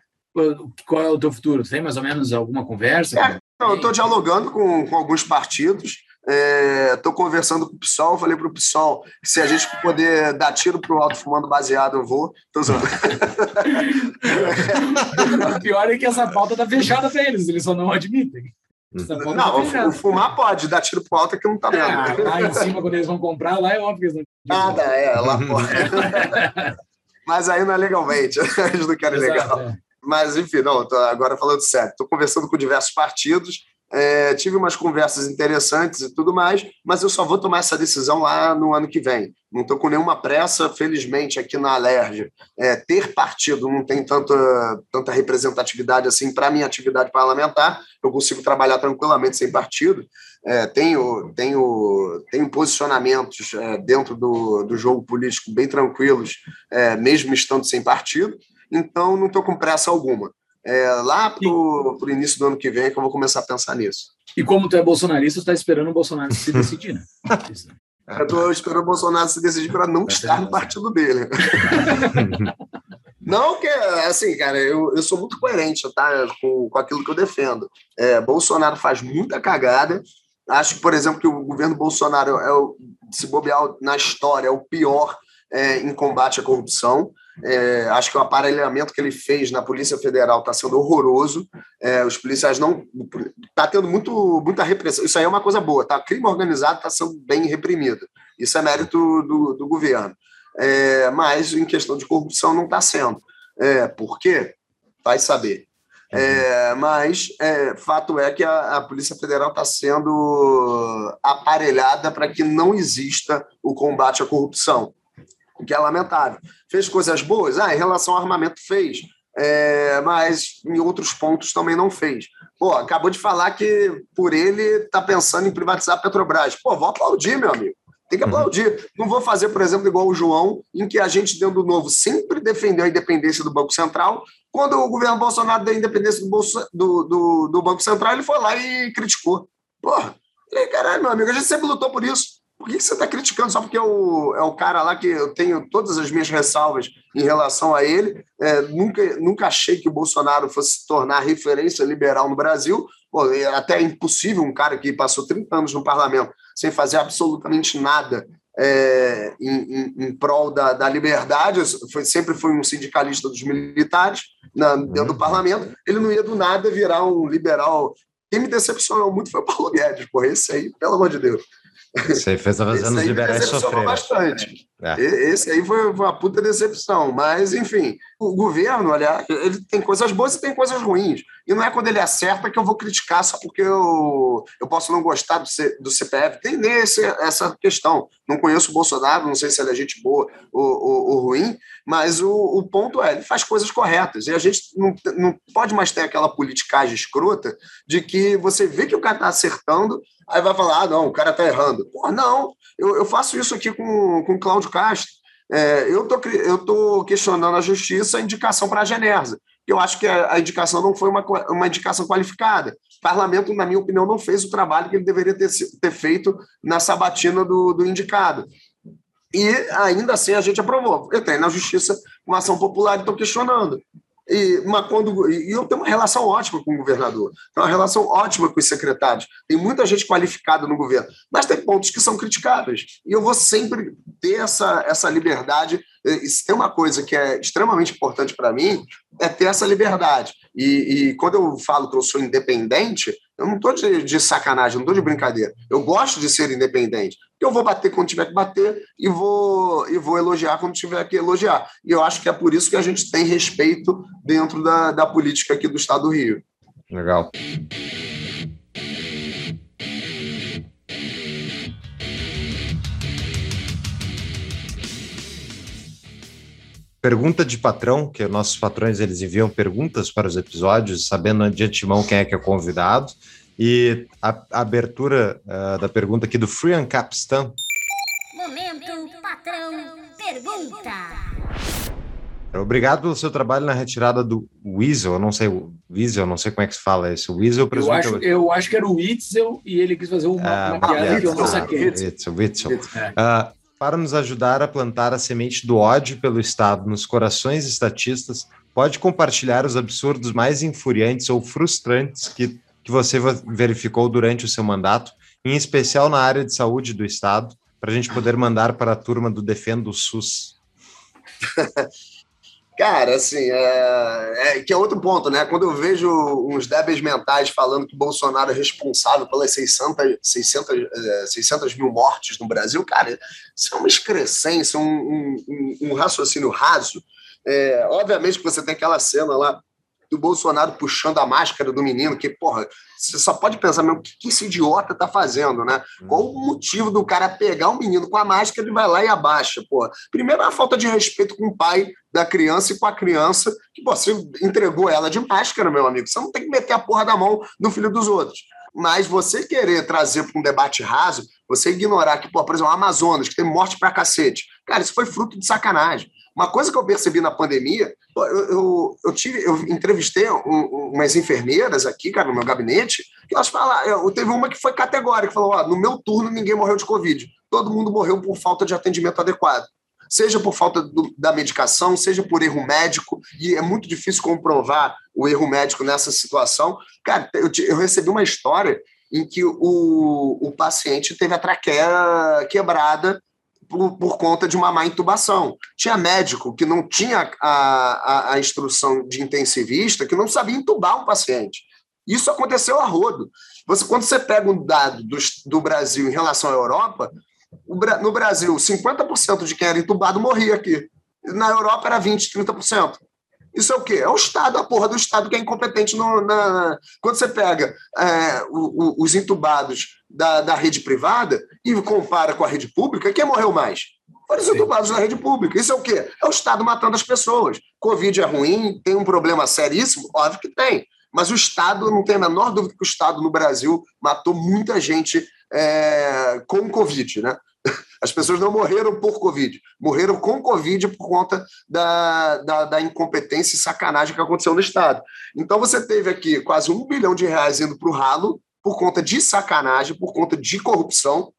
S1: qual é o teu futuro? Tu tem mais ou menos alguma conversa?
S3: É, eu estou dialogando com, com alguns partidos, Estou é, conversando com o PSOL, falei para o PSOL que se a gente poder dar tiro para o alto fumando baseado, eu vou. Tô
S1: o pior é que essa pauta está fechada para eles, eles só não admitem.
S3: Não, tá o fumar pode, dar tiro pro alto é que não tá vendo. Ah,
S1: lá em cima, quando eles vão comprar, lá é óbvio que eles não.
S3: Nada, é, lá pode. Mas aí não é legalmente, eles não querem legal. É. Mas, enfim, não, tô agora falando sério. Estou conversando com diversos partidos é, tive umas conversas interessantes e tudo mais, mas eu só vou tomar essa decisão lá no ano que vem. Não estou com nenhuma pressa, felizmente, aqui na Alerj. É, ter partido não tem tanta, tanta representatividade assim para a minha atividade parlamentar. Eu consigo trabalhar tranquilamente sem partido. É, tenho, tenho, tenho posicionamentos é, dentro do, do jogo político bem tranquilos, é, mesmo estando sem partido. Então, não estou com pressa alguma. É, lá para o início do ano que vem que eu vou começar a pensar nisso.
S1: E como tu é bolsonarista, você está esperando o Bolsonaro se decidir, né?
S3: eu estou esperando o Bolsonaro se decidir para não estar no partido dele. Não, que assim, cara, eu, eu sou muito coerente tá, com, com aquilo que eu defendo. É, Bolsonaro faz muita cagada. Acho, por exemplo, que o governo Bolsonaro é o, se bobear na história, é o pior é, em combate à corrupção. É, acho que o aparelhamento que ele fez na Polícia Federal está sendo horroroso. É, os policiais não. Está tendo muito, muita repressão. Isso aí é uma coisa boa, tá? Crime organizado está sendo bem reprimido. Isso é mérito do, do governo. É, mas em questão de corrupção não está sendo. É, por quê? Vai saber. É, mas é, fato é que a, a Polícia Federal está sendo aparelhada para que não exista o combate à corrupção o que é lamentável. Fez coisas boas? Ah, em relação ao armamento fez, é, mas em outros pontos também não fez. Pô, acabou de falar que por ele está pensando em privatizar a Petrobras. Pô, vou aplaudir, meu amigo. Tem que uhum. aplaudir. Não vou fazer, por exemplo, igual o João, em que a gente, dentro do Novo, sempre defendeu a independência do Banco Central. Quando o governo Bolsonaro deu a independência do, Bolso, do, do, do Banco Central, ele foi lá e criticou. Porra, falei, caralho, meu amigo, a gente sempre lutou por isso. Por que você está criticando só porque é o, é o cara lá que eu tenho todas as minhas ressalvas em relação a ele? É, nunca, nunca achei que o Bolsonaro fosse se tornar referência liberal no Brasil. Pô, é até impossível um cara que passou 30 anos no parlamento sem fazer absolutamente nada é, em, em, em, prol da, da liberdade, foi, sempre foi um sindicalista dos militares na, dentro do uhum. parlamento, ele não ia do nada virar um liberal. Quem me decepcionou muito foi o Paulo Guedes, porra, esse aí, pelo amor de Deus.
S2: Isso aí fez os anos liberais sofrer.
S3: bastante. É. Esse aí foi uma puta decepção. Mas, enfim, o governo, olha, ele tem coisas boas e tem coisas ruins. E não é quando ele acerta que eu vou criticar só porque eu, eu posso não gostar do, C, do CPF. Tem nesse, essa questão. Não conheço o Bolsonaro, não sei se ele é gente boa ou, mas o, o, ponto é, ele faz coisas corretas. E a gente não, não pode mais ter aquela politicagem escrota de que você vê que o cara está acertando Aí vai falar, ah, não, o cara está errando. Pô, não, eu, eu faço isso aqui com, com o Cláudio Castro. É, eu tô, eu tô questionando a justiça a indicação para a Genersa. Eu acho que a, a, indicação não foi uma, uma indicação qualificada. O parlamento, na minha opinião, não fez o trabalho que ele deveria ter, ter feito na sabatina do, do indicado. E ainda assim a gente aprovou. Eu tenho na justiça uma ação popular e estou questionando. E, mas quando, e eu tenho uma relação ótima com o governador, tenho uma relação ótima com os secretários. Tem muita gente qualificada no governo, mas tem pontos que são criticáveis. E eu vou sempre ter essa, essa liberdade. E, se tem uma coisa que é extremamente importante para mim, é ter essa liberdade. E, e, quando eu falo que eu sou independente, eu não estou de, de, sacanagem, não estou de brincadeira. Eu gosto de ser independente. Eu vou bater quando tiver que bater e vou, e vou elogiar quando tiver que elogiar. E eu acho que é por isso que a gente tem respeito dentro da, da política aqui do Estado do Rio.
S2: Legal. Pergunta de patrão, que nossos patrões eles enviam perguntas para os episódios, sabendo de antemão quem é que é convidado. E a, a abertura uh, da pergunta aqui do Free Capistan. Momento, patrão, pergunta. Obrigado pelo seu trabalho na retirada do Weasel. Eu não sei o Weasel, não sei como é que se fala isso. Weasel,
S1: eu acho, eu acho que era o Witzel e ele quis fazer uma, uma piada que eu não saquei. Witzel,
S2: Witzel. Uh, para nos ajudar a plantar a semente do ódio pelo Estado nos corações estatistas, pode compartilhar os absurdos mais infuriantes ou frustrantes que, que você verificou durante o seu mandato, em especial na área de saúde do Estado, para a gente poder mandar para a turma do Defendo o SUS.
S3: Cara, assim, é, é, que é outro ponto, né? Quando eu vejo uns débeis mentais falando que Bolsonaro é responsável pelas 600, 600, 600 mil mortes no Brasil, cara, isso é uma excrescência, um, um, um raciocínio raso. É, obviamente que você tem aquela cena lá do Bolsonaro puxando a máscara do menino, que, porra, você só pode pensar, meu, o que, que esse idiota tá fazendo, né? Qual o motivo do cara pegar o menino com a máscara e vai lá e abaixa, porra? Primeiro, a falta de respeito com o pai da criança e com a criança, que pô, você entregou ela de máscara, meu amigo. Você não tem que meter a porra da mão no filho dos outros. Mas você querer trazer para um debate raso, você ignorar que, pô, por exemplo, Amazonas, que tem morte pra cacete. Cara, isso foi fruto de sacanagem. Uma coisa que eu percebi na pandemia, eu, eu, eu tive, eu entrevistei um, umas enfermeiras aqui, cara, no meu gabinete, que elas falaram, teve uma que foi categórica, falou, ó, no meu turno ninguém morreu de Covid, todo mundo morreu por falta de atendimento adequado. Seja por falta do, da medicação, seja por erro médico, e é muito difícil comprovar o erro médico nessa situação. Cara, eu, eu recebi uma história em que o, o paciente teve a traqueia quebrada por, por, conta de uma má intubação. Tinha médico que não tinha a, a, a, instrução de intensivista, que não sabia intubar um paciente. Isso aconteceu a rodo. Você, quando você pega um dado do, do Brasil em relação à Europa, no Brasil, 50% de quem era intubado morria aqui. Na Europa era 20%, 30%. Isso é o quê? É o Estado, a porra do Estado que é incompetente no, na. Quando você pega é, o, o, os entubados da, da rede privada e compara com a rede pública, quem morreu mais? Foram os entubados da rede pública. Isso é o quê? É o Estado matando as pessoas. Covid é ruim, tem um problema seríssimo? Óbvio que tem. Mas o Estado, não tem a menor dúvida que o Estado no Brasil matou muita gente é, com Covid, né? As pessoas não morreram por Covid, morreram com Covid por conta da, da, da, incompetência e sacanagem que aconteceu no Estado. Então você teve aqui quase um bilhão de reais indo para o ralo por conta de sacanagem, por conta de corrupção,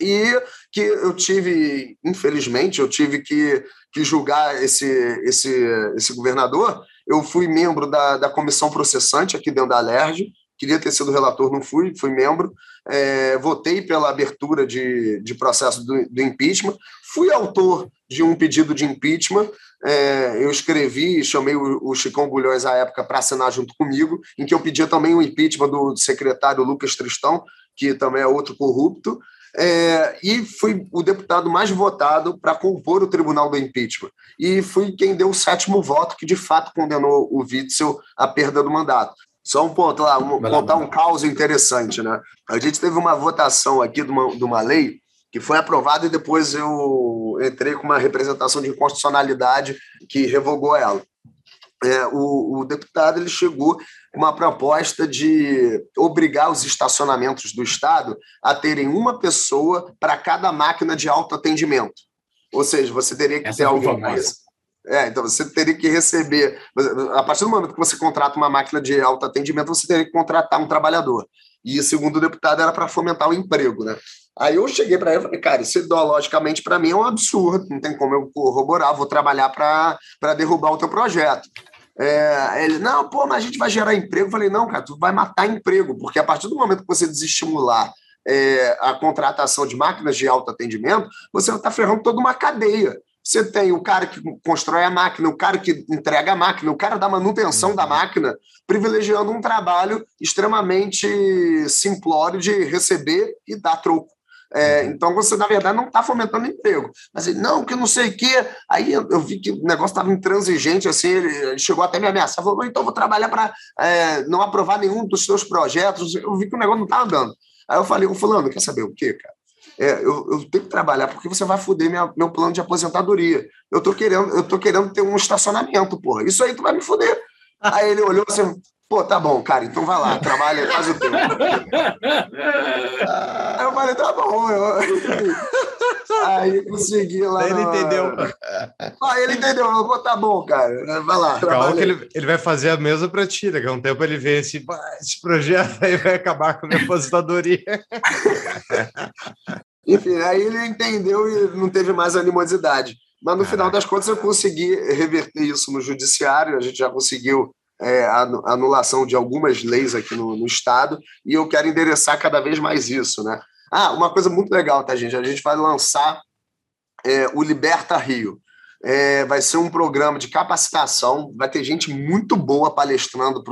S3: e que eu tive, infelizmente, eu tive que, que julgar esse, esse, esse governador. Eu fui membro da, da comissão processante aqui dentro da Alerj, queria ter sido relator, não fui, fui membro, é, votei pela abertura de, de processo do, do, impeachment, fui autor de um pedido de impeachment, é, eu escrevi, chamei o, o Chicão Bulhões à época para assinar junto comigo, em que eu pedia também o impeachment do secretário Lucas Tristão, que também é outro corrupto, é, e fui o deputado mais votado para compor o tribunal do impeachment. E fui quem deu o sétimo voto que de fato condenou o Witzel à perda do mandato. Só um ponto lá, um, contar um caos interessante, né? A gente teve uma votação aqui de uma, de uma lei que foi aprovada e depois eu entrei com uma representação de inconstitucionalidade que revogou ela. É, o, o, deputado ele chegou com uma proposta de obrigar os estacionamentos do Estado a terem uma pessoa para cada máquina de autoatendimento. Ou seja, você teria que Essa ter alguém. É, então você teria que receber. A partir do momento que você contrata uma máquina de autoatendimento, você teria que contratar um trabalhador. E, segundo o deputado, era para fomentar o emprego, né? Aí eu cheguei para ele e falei, cara, isso ideologicamente para mim é um absurdo, não tem como eu corroborar, vou trabalhar para derrubar o teu projeto. É, ele, não, pô, mas a gente vai gerar emprego. Eu falei, não, cara, tu vai matar emprego, porque a partir do momento que você desestimular é, a contratação de máquinas de autoatendimento, você está ferrando toda uma cadeia. Você tem o cara que constrói a máquina, o cara que entrega a máquina, o cara da manutenção da uhum. máquina, privilegiando um trabalho extremamente simplório de receber e dar troco. É, uhum. então você, na verdade, não está fomentando emprego. Mas ele, não, que não sei o quê. Aí eu, eu vi que o negócio estava intransigente, assim, ele chegou até me ameaçar. Falou, então vou trabalhar para é, não aprovar nenhum dos seus projetos. Eu vi que o negócio não estava andando. Aí eu falei, o fulano, quer saber o quê, cara? É, eu, eu, tenho que trabalhar porque você vai foder minha, meu plano de aposentadoria. Eu tô querendo, eu tô querendo ter um estacionamento, porra. Isso aí tu vai me foder. Aí ele olhou assim, pô, tá bom, cara, então vai lá, trabalha, faz o teu. Aí eu falei, tá bom. Eu... Aí consegui lá.
S2: Aí ele no... entendeu.
S3: Aí ele entendeu. Eu vou, tá bom, cara. Vai lá.
S2: Calma que ele, ele vai fazer a mesma pra ti. Daqui a um tempo ele vê esse, esse projeto aí vai acabar com a minha aposentadoria.
S3: Enfim, aí ele entendeu e não teve mais animosidade. Mas no final das contas eu consegui reverter isso no judiciário, a gente já conseguiu é, a anulação de algumas leis aqui no, no, Estado e eu quero endereçar cada vez mais isso. Né? Ah, uma coisa muito legal, tá, gente? A gente vai lançar é, o Liberta Rio. É, vai ser um programa de capacitação, vai ter gente muito boa palestrando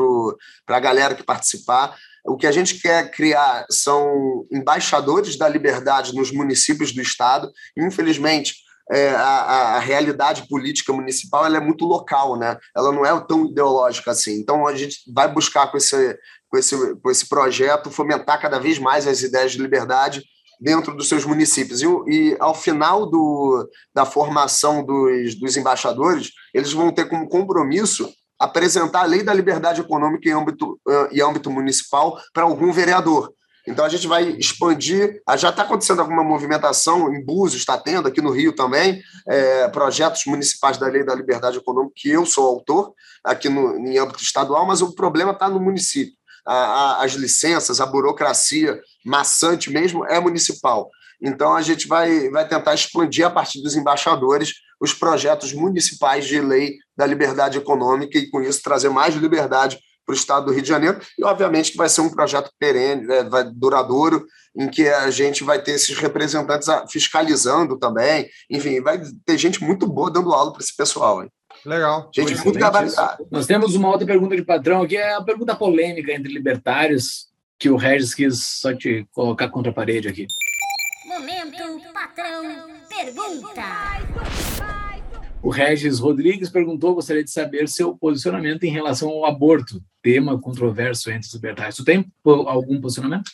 S3: para a galera que participar. O que a gente quer criar são embaixadores da liberdade nos municípios do estado. Infelizmente, é, a, a, realidade política municipal ela é muito local, né? Ela não é tão ideológica assim. Então a gente vai buscar com esse, com esse, com esse projeto fomentar cada vez mais as ideias de liberdade dentro dos seus municípios. E, e ao final do, da formação dos, dos embaixadores, eles vão ter como compromisso apresentar a lei da liberdade econômica em âmbito, em âmbito municipal para algum vereador. Então a gente vai expandir. Ah, já está acontecendo alguma movimentação em Búzios, está tendo aqui no Rio também, é, projetos municipais da Lei da Liberdade Econômica, que eu sou autor, aqui no, em âmbito estadual, mas o problema está no município. A, a, as licenças, a burocracia maçante mesmo é municipal. Então a gente vai, vai tentar expandir a partir dos embaixadores os projetos municipais de lei da liberdade econômica e, com isso, trazer mais liberdade para o estado do Rio de Janeiro. E, obviamente, que vai ser um projeto perene, né, vai, duradouro, em que a gente vai ter esses representantes fiscalizando também. Enfim, vai ter gente muito boa dando aula para esse pessoal. Hein?
S2: Legal.
S3: Gente muito gabaritada.
S1: Nós temos uma outra pergunta de padrão que é a pergunta polêmica entre libertários, que o Regis quis só te colocar contra a parede aqui. Momento, patrão, pergunta. O Regis Rodrigues perguntou: gostaria de saber seu posicionamento em relação ao aborto, tema controverso entre os libertários. Tu tem algum posicionamento?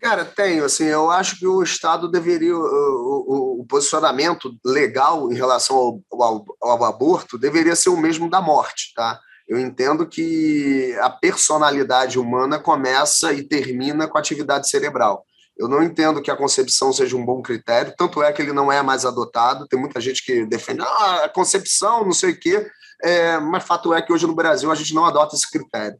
S3: Cara, tenho. Assim, eu acho que o Estado deveria. O, o, o posicionamento legal em relação ao, ao, ao, aborto deveria ser o mesmo da morte, tá? Eu entendo que a personalidade humana começa e termina com a atividade cerebral. Eu não entendo que a concepção seja um bom critério, tanto é que ele não é mais adotado. Tem muita gente que defende ah, a concepção, não sei o quê, é, mas fato é que hoje no Brasil a gente não adota esse critério.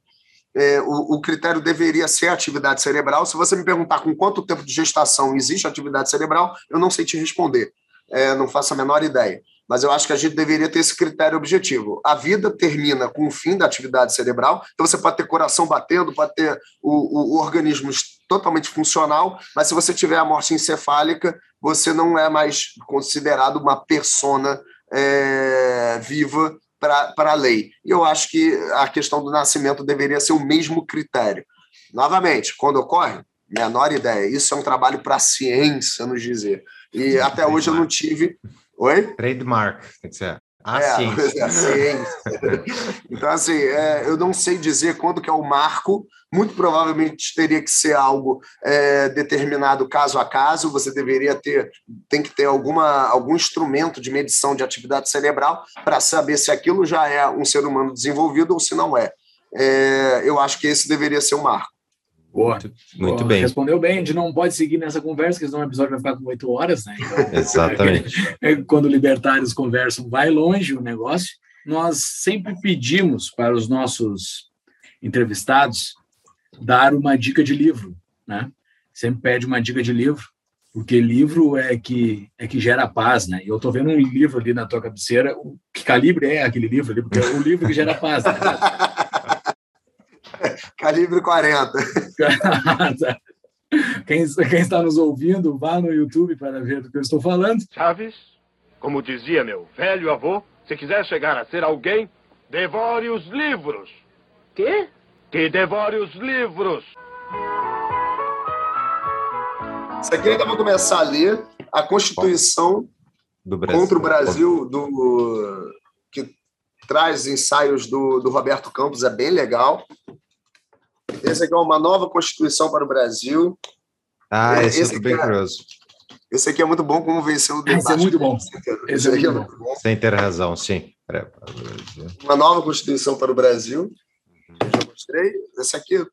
S3: É, o, o, critério deveria ser atividade cerebral. Se você me perguntar com quanto tempo de gestação existe atividade cerebral, eu não sei te responder. É, não faço a menor ideia mas eu acho que a gente deveria ter esse critério objetivo. A vida termina com o fim da atividade cerebral, então você pode ter coração batendo, pode ter o, o organismo totalmente funcional, mas se você tiver a morte encefálica, você não é mais considerado uma persona é, viva para a lei. E eu acho que a questão do nascimento deveria ser o mesmo critério. Novamente, quando ocorre, menor ideia. Isso é um trabalho para a ciência nos dizer. E até hoje eu não tive Oi?
S2: Trademark, tem que ser.
S3: A é, ciência. A ciência. então, assim, é, eu não sei dizer quando que é o marco, muito provavelmente teria que ser algo é, determinado caso a caso, você deveria ter, tem que ter alguma, algum instrumento de medição de atividade cerebral para saber se aquilo já é um ser humano desenvolvido ou se não é. é eu acho que esse deveria ser o marco.
S1: Boa. Muito, muito Boa. bem. Respondeu bem. A gente não pode seguir nessa conversa, porque senão o episódio vai ficar com oito horas, né?
S2: Então, Exatamente.
S1: É, quando libertários conversam, vai longe o negócio. Nós sempre pedimos para os nossos entrevistados dar uma dica de livro, né? Sempre pede uma dica de livro. porque livro é que é que gera paz, né? E eu tô vendo um livro ali na tua cabeceira, o que calibre é aquele livro ali, porque é o livro que gera paz. Né?
S3: calibre 40.
S1: quem, quem está nos ouvindo, vá no YouTube para ver do que eu estou falando.
S4: Chaves, como dizia meu velho avô, se quiser chegar a ser alguém, devore os livros.
S5: Quê?
S4: Que devore os livros.
S3: Isso aqui ainda vou começar a ler a Constituição contra o Brasil, do, que traz ensaios do, do Roberto Campos, é bem legal. Esse aqui é uma nova Constituição para o Brasil.
S2: Ah, esse, esse eu bem é, curioso.
S3: Esse aqui é muito bom, como venceu o debate.
S1: Esse é muito bom.
S3: Esse, aqui é muito bom.
S2: Sem ter razão, sim.
S3: Uma nova Constituição para o Brasil. Já mostrei. Esse aqui.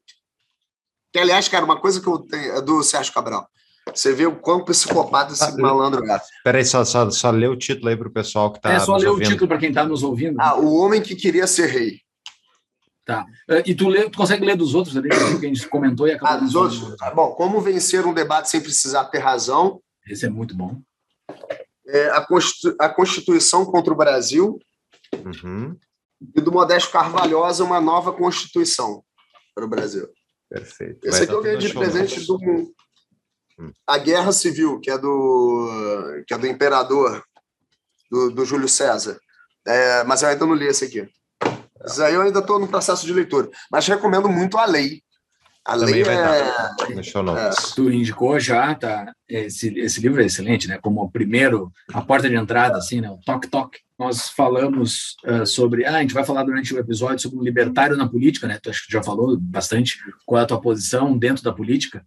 S3: Que, aliás, cara, uma coisa que eu tenho é do Sérgio Cabral. Você vê o quão psicopata esse ah, malandro é.
S2: Peraí, só, só, só lê o título aí para o pessoal que está.
S1: É só ler o título para quem está nos ouvindo.
S3: Ah, O Homem que Queria Ser Rei.
S1: Tá. Eh, e tu, lê, tu consegue ler dos outros ali, que a gente comentou e acabou.
S3: Ah, dos outros? Ah, bom, como vencer um debate sem precisar ter razão.
S1: Esse é muito bom.
S3: É, a, Constitu a Constituição contra o Brasil.
S2: Uhum.
S3: E do Modesto Carvalhosa, uma nova Constituição para o Brasil.
S2: Perfeito.
S3: Esse aqui eu ganhei de presente do hum. A Guerra Civil, que é do, que é do Imperador, do, do Júlio César. É, mas eu ainda não li esse aqui. Isso aí eu ainda estou no processo de leitura. Mas recomendo muito a lei. A Também lei é...
S1: é... Tu indicou já, tá? Esse, esse livro é excelente, né? Como o primeiro, a porta de entrada, assim, né? O toque toque. Nós falamos uh, sobre. Ah, a gente vai falar durante o episódio sobre o libertário na política, né? Tu acho que já falou bastante qual é a tua posição dentro da política.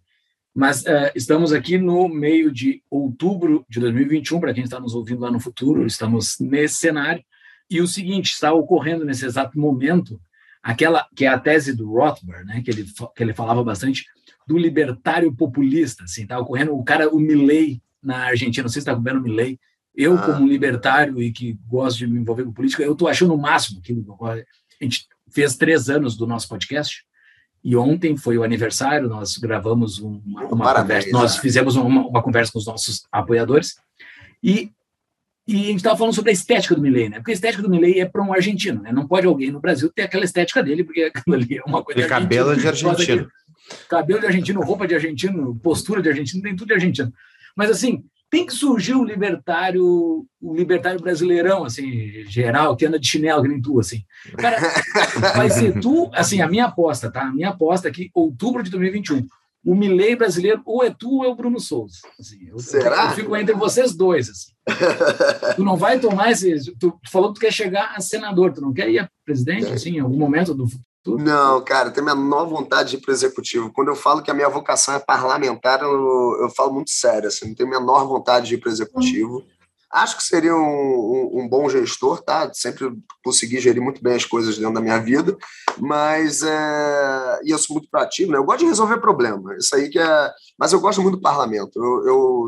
S1: Mas uh, estamos aqui no meio de outubro de 2021, para quem está nos ouvindo lá no futuro, estamos nesse cenário. E o seguinte, está ocorrendo nesse exato momento aquela que é a tese do Rothbard, né, que ele que ele falava bastante do libertário populista, assim, tá ocorrendo o cara o Milley na Argentina, não sei se está vendo o Milley. Eu ah. como libertário e que gosto de me envolver com política, eu estou achando o máximo que a gente fez três anos do nosso podcast e ontem foi o aniversário, nós gravamos uma, uma Parabéns, conversa, nós fizemos uma, uma, conversa com os nossos apoiadores e e a gente estava falando sobre a estética do Milley, né? Porque a estética do Milley é para um argentino, né? Não pode alguém no Brasil ter aquela estética dele, porque aquilo ali é uma coisa.
S2: Tem cabelo de argentino.
S1: Cabelo de argentino, roupa de argentino, postura de argentino, tem tudo de argentino. Mas assim, tem que surgir o libertário, o libertário brasileirão, assim, geral, que anda de chinelo, que nem tu, assim. Cara, vai ser tu, assim, a minha aposta, tá? A minha aposta é que outubro de 2021 o Milley brasileiro, ou é tu ou é o Bruno Souza. Assim, eu,
S3: Será?
S1: Eu, fico entre vocês dois. Assim. tu não vai tomar esse. Tu, falou que tu quer chegar a senador, tu não quer ir a presidente, é. assim, em algum momento do futuro?
S3: Não, cara, tenho a menor vontade de ir para o executivo. Quando eu falo que a minha vocação é parlamentar, eu, eu falo muito sério, assim, não tenho a menor vontade de ir para o executivo. Hum. Acho que seria um, um, um, bom gestor, tá? Sempre consegui gerir muito bem as coisas dentro da minha vida, mas é, e eu sou muito proativo, né? Eu gosto de resolver problema, isso aí que é. Mas eu gosto muito do parlamento. Eu, eu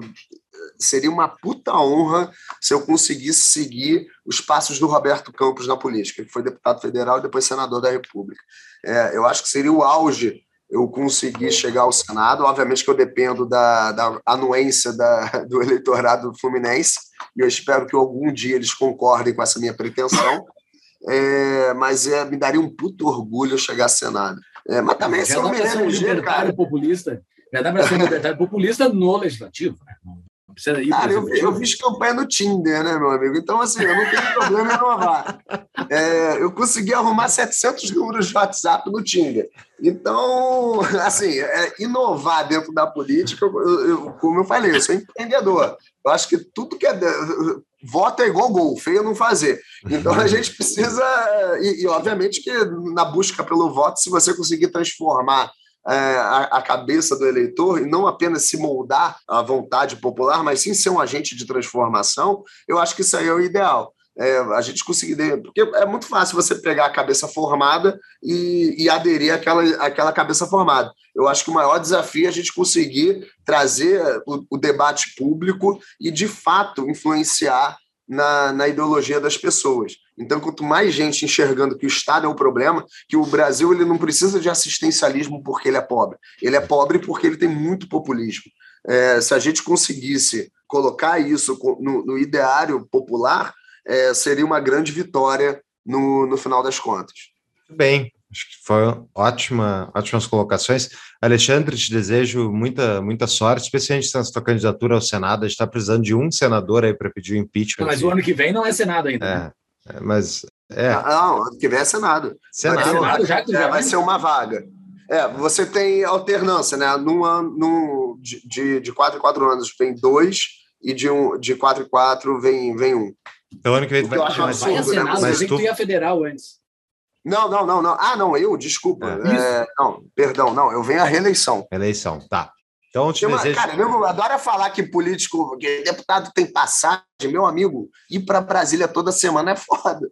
S3: seria uma puta honra se eu conseguisse seguir os passos do Roberto Campos na política, que foi deputado federal e depois senador da República. É, eu acho que seria o auge eu conseguir chegar ao Senado. Obviamente que eu dependo da, da anuência da, do eleitorado fluminense, e eu espero que algum dia eles concordem com essa minha pretensão. É, mas é, me daria um puto orgulho chegar ao Senado. É, mas também
S1: já dá para ser um libertário populista. Já dá para ser um libertário populista no legislativo.
S3: Precisa ir Cara, eu, eu, fiz campanha no Tinder, né, meu amigo? Então, assim, eu não tenho problema em inovar. É, eu consegui arrumar 700 números de WhatsApp no Tinder. Então, assim, é, inovar dentro da política, eu, eu, como eu falei, eu sou empreendedor. Eu acho que tudo que é. Voto é igual gol, feio não fazer. Então a gente precisa. E, e obviamente que na busca pelo voto, se você conseguir transformar é, a, a, cabeça do eleitor e não apenas se moldar à vontade popular, mas sim ser um agente de transformação, eu acho que isso aí é o ideal. É, a gente conseguir. Porque é muito fácil você pegar a cabeça formada e, e aderir àquela, àquela cabeça formada. Eu acho que o maior desafio é a gente conseguir trazer o, o debate público e, de fato, influenciar na, na ideologia das pessoas. Então, quanto mais gente enxergando que o Estado é o problema, que o Brasil ele não precisa de assistencialismo porque ele é pobre. Ele é pobre porque ele tem muito populismo. é, se a gente conseguisse colocar isso no, no ideário popular, é, seria uma grande vitória no, no final das contas.
S2: Bem, acho que foi ótima, ótimas colocações. Alexandre, te desejo muita, muita sorte, especialmente na sua candidatura ao Senado. A gente está precisando de um senador aí para pedir o impeachment.
S1: Mas o ano que vem não é Senado ainda.
S2: É,
S1: né?
S2: É, mas é.
S3: Ah, não, ano que vem é Senado.
S2: Senado.
S3: Vai,
S1: Senado já, já
S3: é, vai ser uma vaga. É, você tem alternância, né? Num ano, num, de, de, de quatro em quatro anos vem dois, e de, um, de quatro em quatro vem, vem um.
S2: Então, ano que vem
S3: eu
S2: vai,
S3: acho
S2: mas,
S1: Vai a
S3: absurdo, né?
S1: Senado,
S2: Mas tu-
S1: que tu ia federal antes.
S3: Não, não, não, não. Ah, não, eu, desculpa.
S2: É.
S3: É, não, perdão, não, eu venho à reeleição.
S2: eleição, tá. Então, eu te
S3: uma-
S2: desejo.
S3: cara, nego adora falar que político, que deputado tem passagem, meu amigo, ir para Brasília toda semana é foda.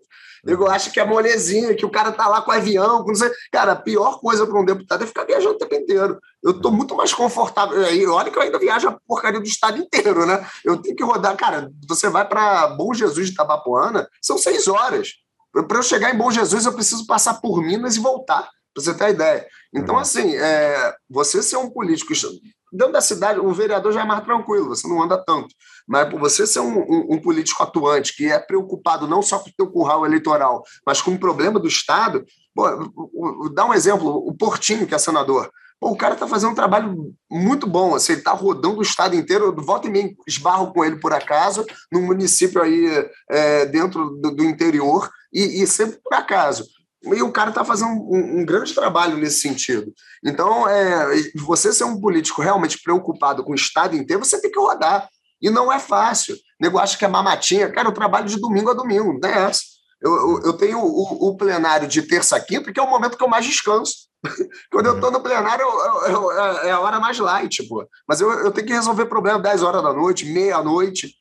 S3: Nego acha que é molezinha, que o cara tá lá com avião, com não sei. Cara, a pior coisa para um deputado é ficar viajando o tempo inteiro. Eu tô muito mais confortável. E olha que eu ainda viajo a porcaria do estado inteiro, né? Eu tenho que rodar. Cara, você vai para Bom Jesus de Tabapuana, são seis horas. Para eu chegar em Bom Jesus, eu preciso passar por Minas e voltar, para você ter a ideia. Então,
S2: Uhum.
S3: assim, é, você ser um político dentro da cidade, o vereador já é mais tranquilo, você não anda tanto. Mas por você ser um, um- um político atuante que é preocupado não só com o teu curral eleitoral, mas com o problema do Estado, pô, dá um exemplo, o Portinho, que é senador. Pô, o cara está fazendo um trabalho muito bom, assim, ele está rodando o estado inteiro, volta e meia esbarro com ele por acaso, num município aí é, dentro do, do interior, e, e sempre por acaso. E o cara está fazendo um, um grande trabalho nesse sentido. Então, é, você ser um político realmente preocupado com o estado inteiro, você tem que rodar. E não é fácil. O nego acha que é mamatinha. Cara, eu trabalho de domingo a domingo, não é essa. Eu, eu, eu tenho o, o plenário de terça a quinta, que é o momento que eu mais descanso. Quando eu estou no plenário, eu- eu- é a hora mais light, pô. Mas eu, eu tenho que resolver problema 10 horas da noite, meia-noite.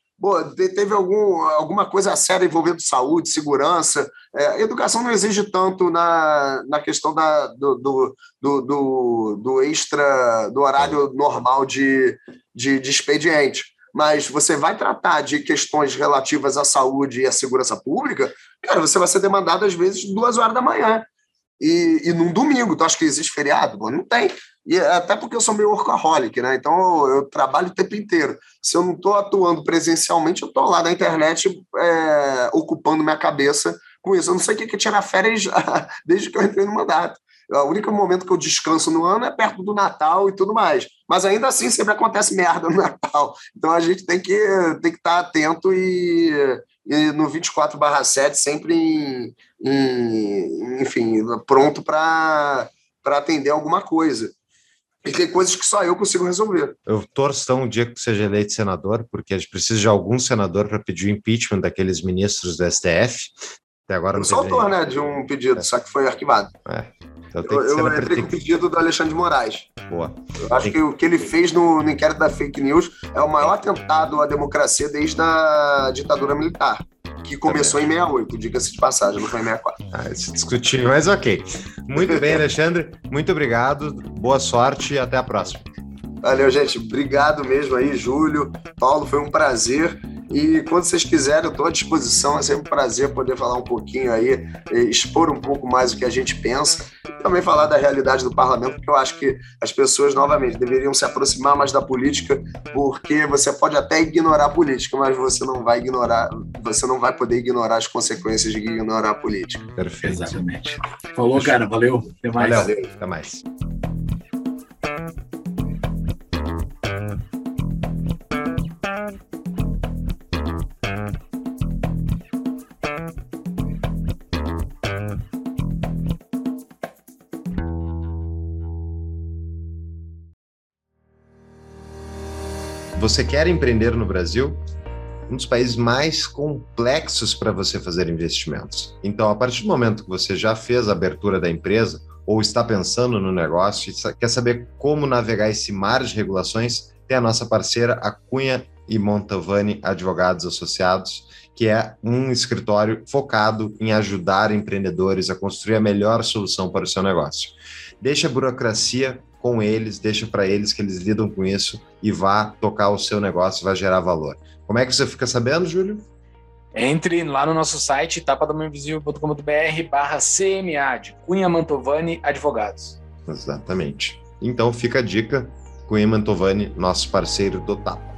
S3: Te- teve algum, alguma coisa séria envolvendo saúde, segurança. É, educação não exige tanto na, na questão da, do, do, do, do, do extra, do horário normal de, de, de expediente. Mas você vai tratar de questões relativas à saúde e à segurança pública, cara, você vai ser demandado às vezes duas horas da manhã. E, e num domingo, tu acha que existe feriado? Bom, não tem. E é até porque eu sou meio workaholic, né? Então eu, trabalho o tempo inteiro. Se eu não estou atuando presencialmente, eu estou lá na internet é, ocupando minha cabeça com isso. Eu não sei o que é tirar férias desde que eu entrei no mandato. O único momento que eu descanso no ano é perto do Natal e tudo mais. Mas ainda assim sempre acontece merda no Natal. Então a gente tem que tem que estar atento e, e no 24/7 sempre em, em- enfim, pronto para atender alguma coisa. E tem coisas que só eu consigo resolver.
S2: Eu torço então um dia que seja eleito senador, porque a gente precisa de algum senador para pedir o impeachment daqueles ministros do STF. Até agora
S3: Eu
S2: não
S3: sou
S2: teve
S3: autor né, de um pedido, só que foi arquivado.
S2: Então tem
S3: Eu,
S2: que ser
S3: eu entrei com o pedido do Alexandre de Moraes.
S2: Boa.
S3: Eu acho que o que ele fez no, no inquérito da fake news é o maior atentado à democracia desde a ditadura militar, que começou em 68, diga-se de passagem, não foi em 64.
S2: Ah, se discutir, mas ok. Muito bem, Alexandre. Muito obrigado. Boa sorte e até a próxima.
S3: Valeu, gente. Obrigado mesmo aí, Júlio. Paulo, foi um prazer. E quando vocês quiserem, eu estou à disposição. É sempre um prazer poder falar um pouquinho aí, eh, expor um pouco mais o que a gente pensa. E também falar da realidade do parlamento, porque eu acho que as pessoas, novamente, deveriam se aproximar mais da política, porque você pode até ignorar a política, mas você não vai ignorar, você não vai poder ignorar as consequências de ignorar a política.
S2: Perfeito.
S1: Exatamente. Falou, cara. Valeu. Até mais.
S2: Valeu. Até mais. Você quer empreender no Brasil? Um dos países mais complexos para você fazer investimentos. Então, a partir do momento que você já fez a abertura da empresa ou está pensando no negócio e quer saber como navegar esse mar de regulações, tem a nossa parceira, a Cunha e Montavani Advogados Associados, que é um escritório focado em ajudar empreendedores a construir a melhor solução para o seu negócio. Deixa a burocracia com eles, deixa para eles que eles lidam com isso e vá tocar o seu negócio, vai gerar valor. Como é que você fica sabendo, Júlio?
S5: Entre lá no nosso site tapadamainvisível.com.br barra CMA de Cunha Mantovani Advogados.
S2: Exatamente. Então fica a dica, com Eman Tovani, nosso parceiro do Tapa.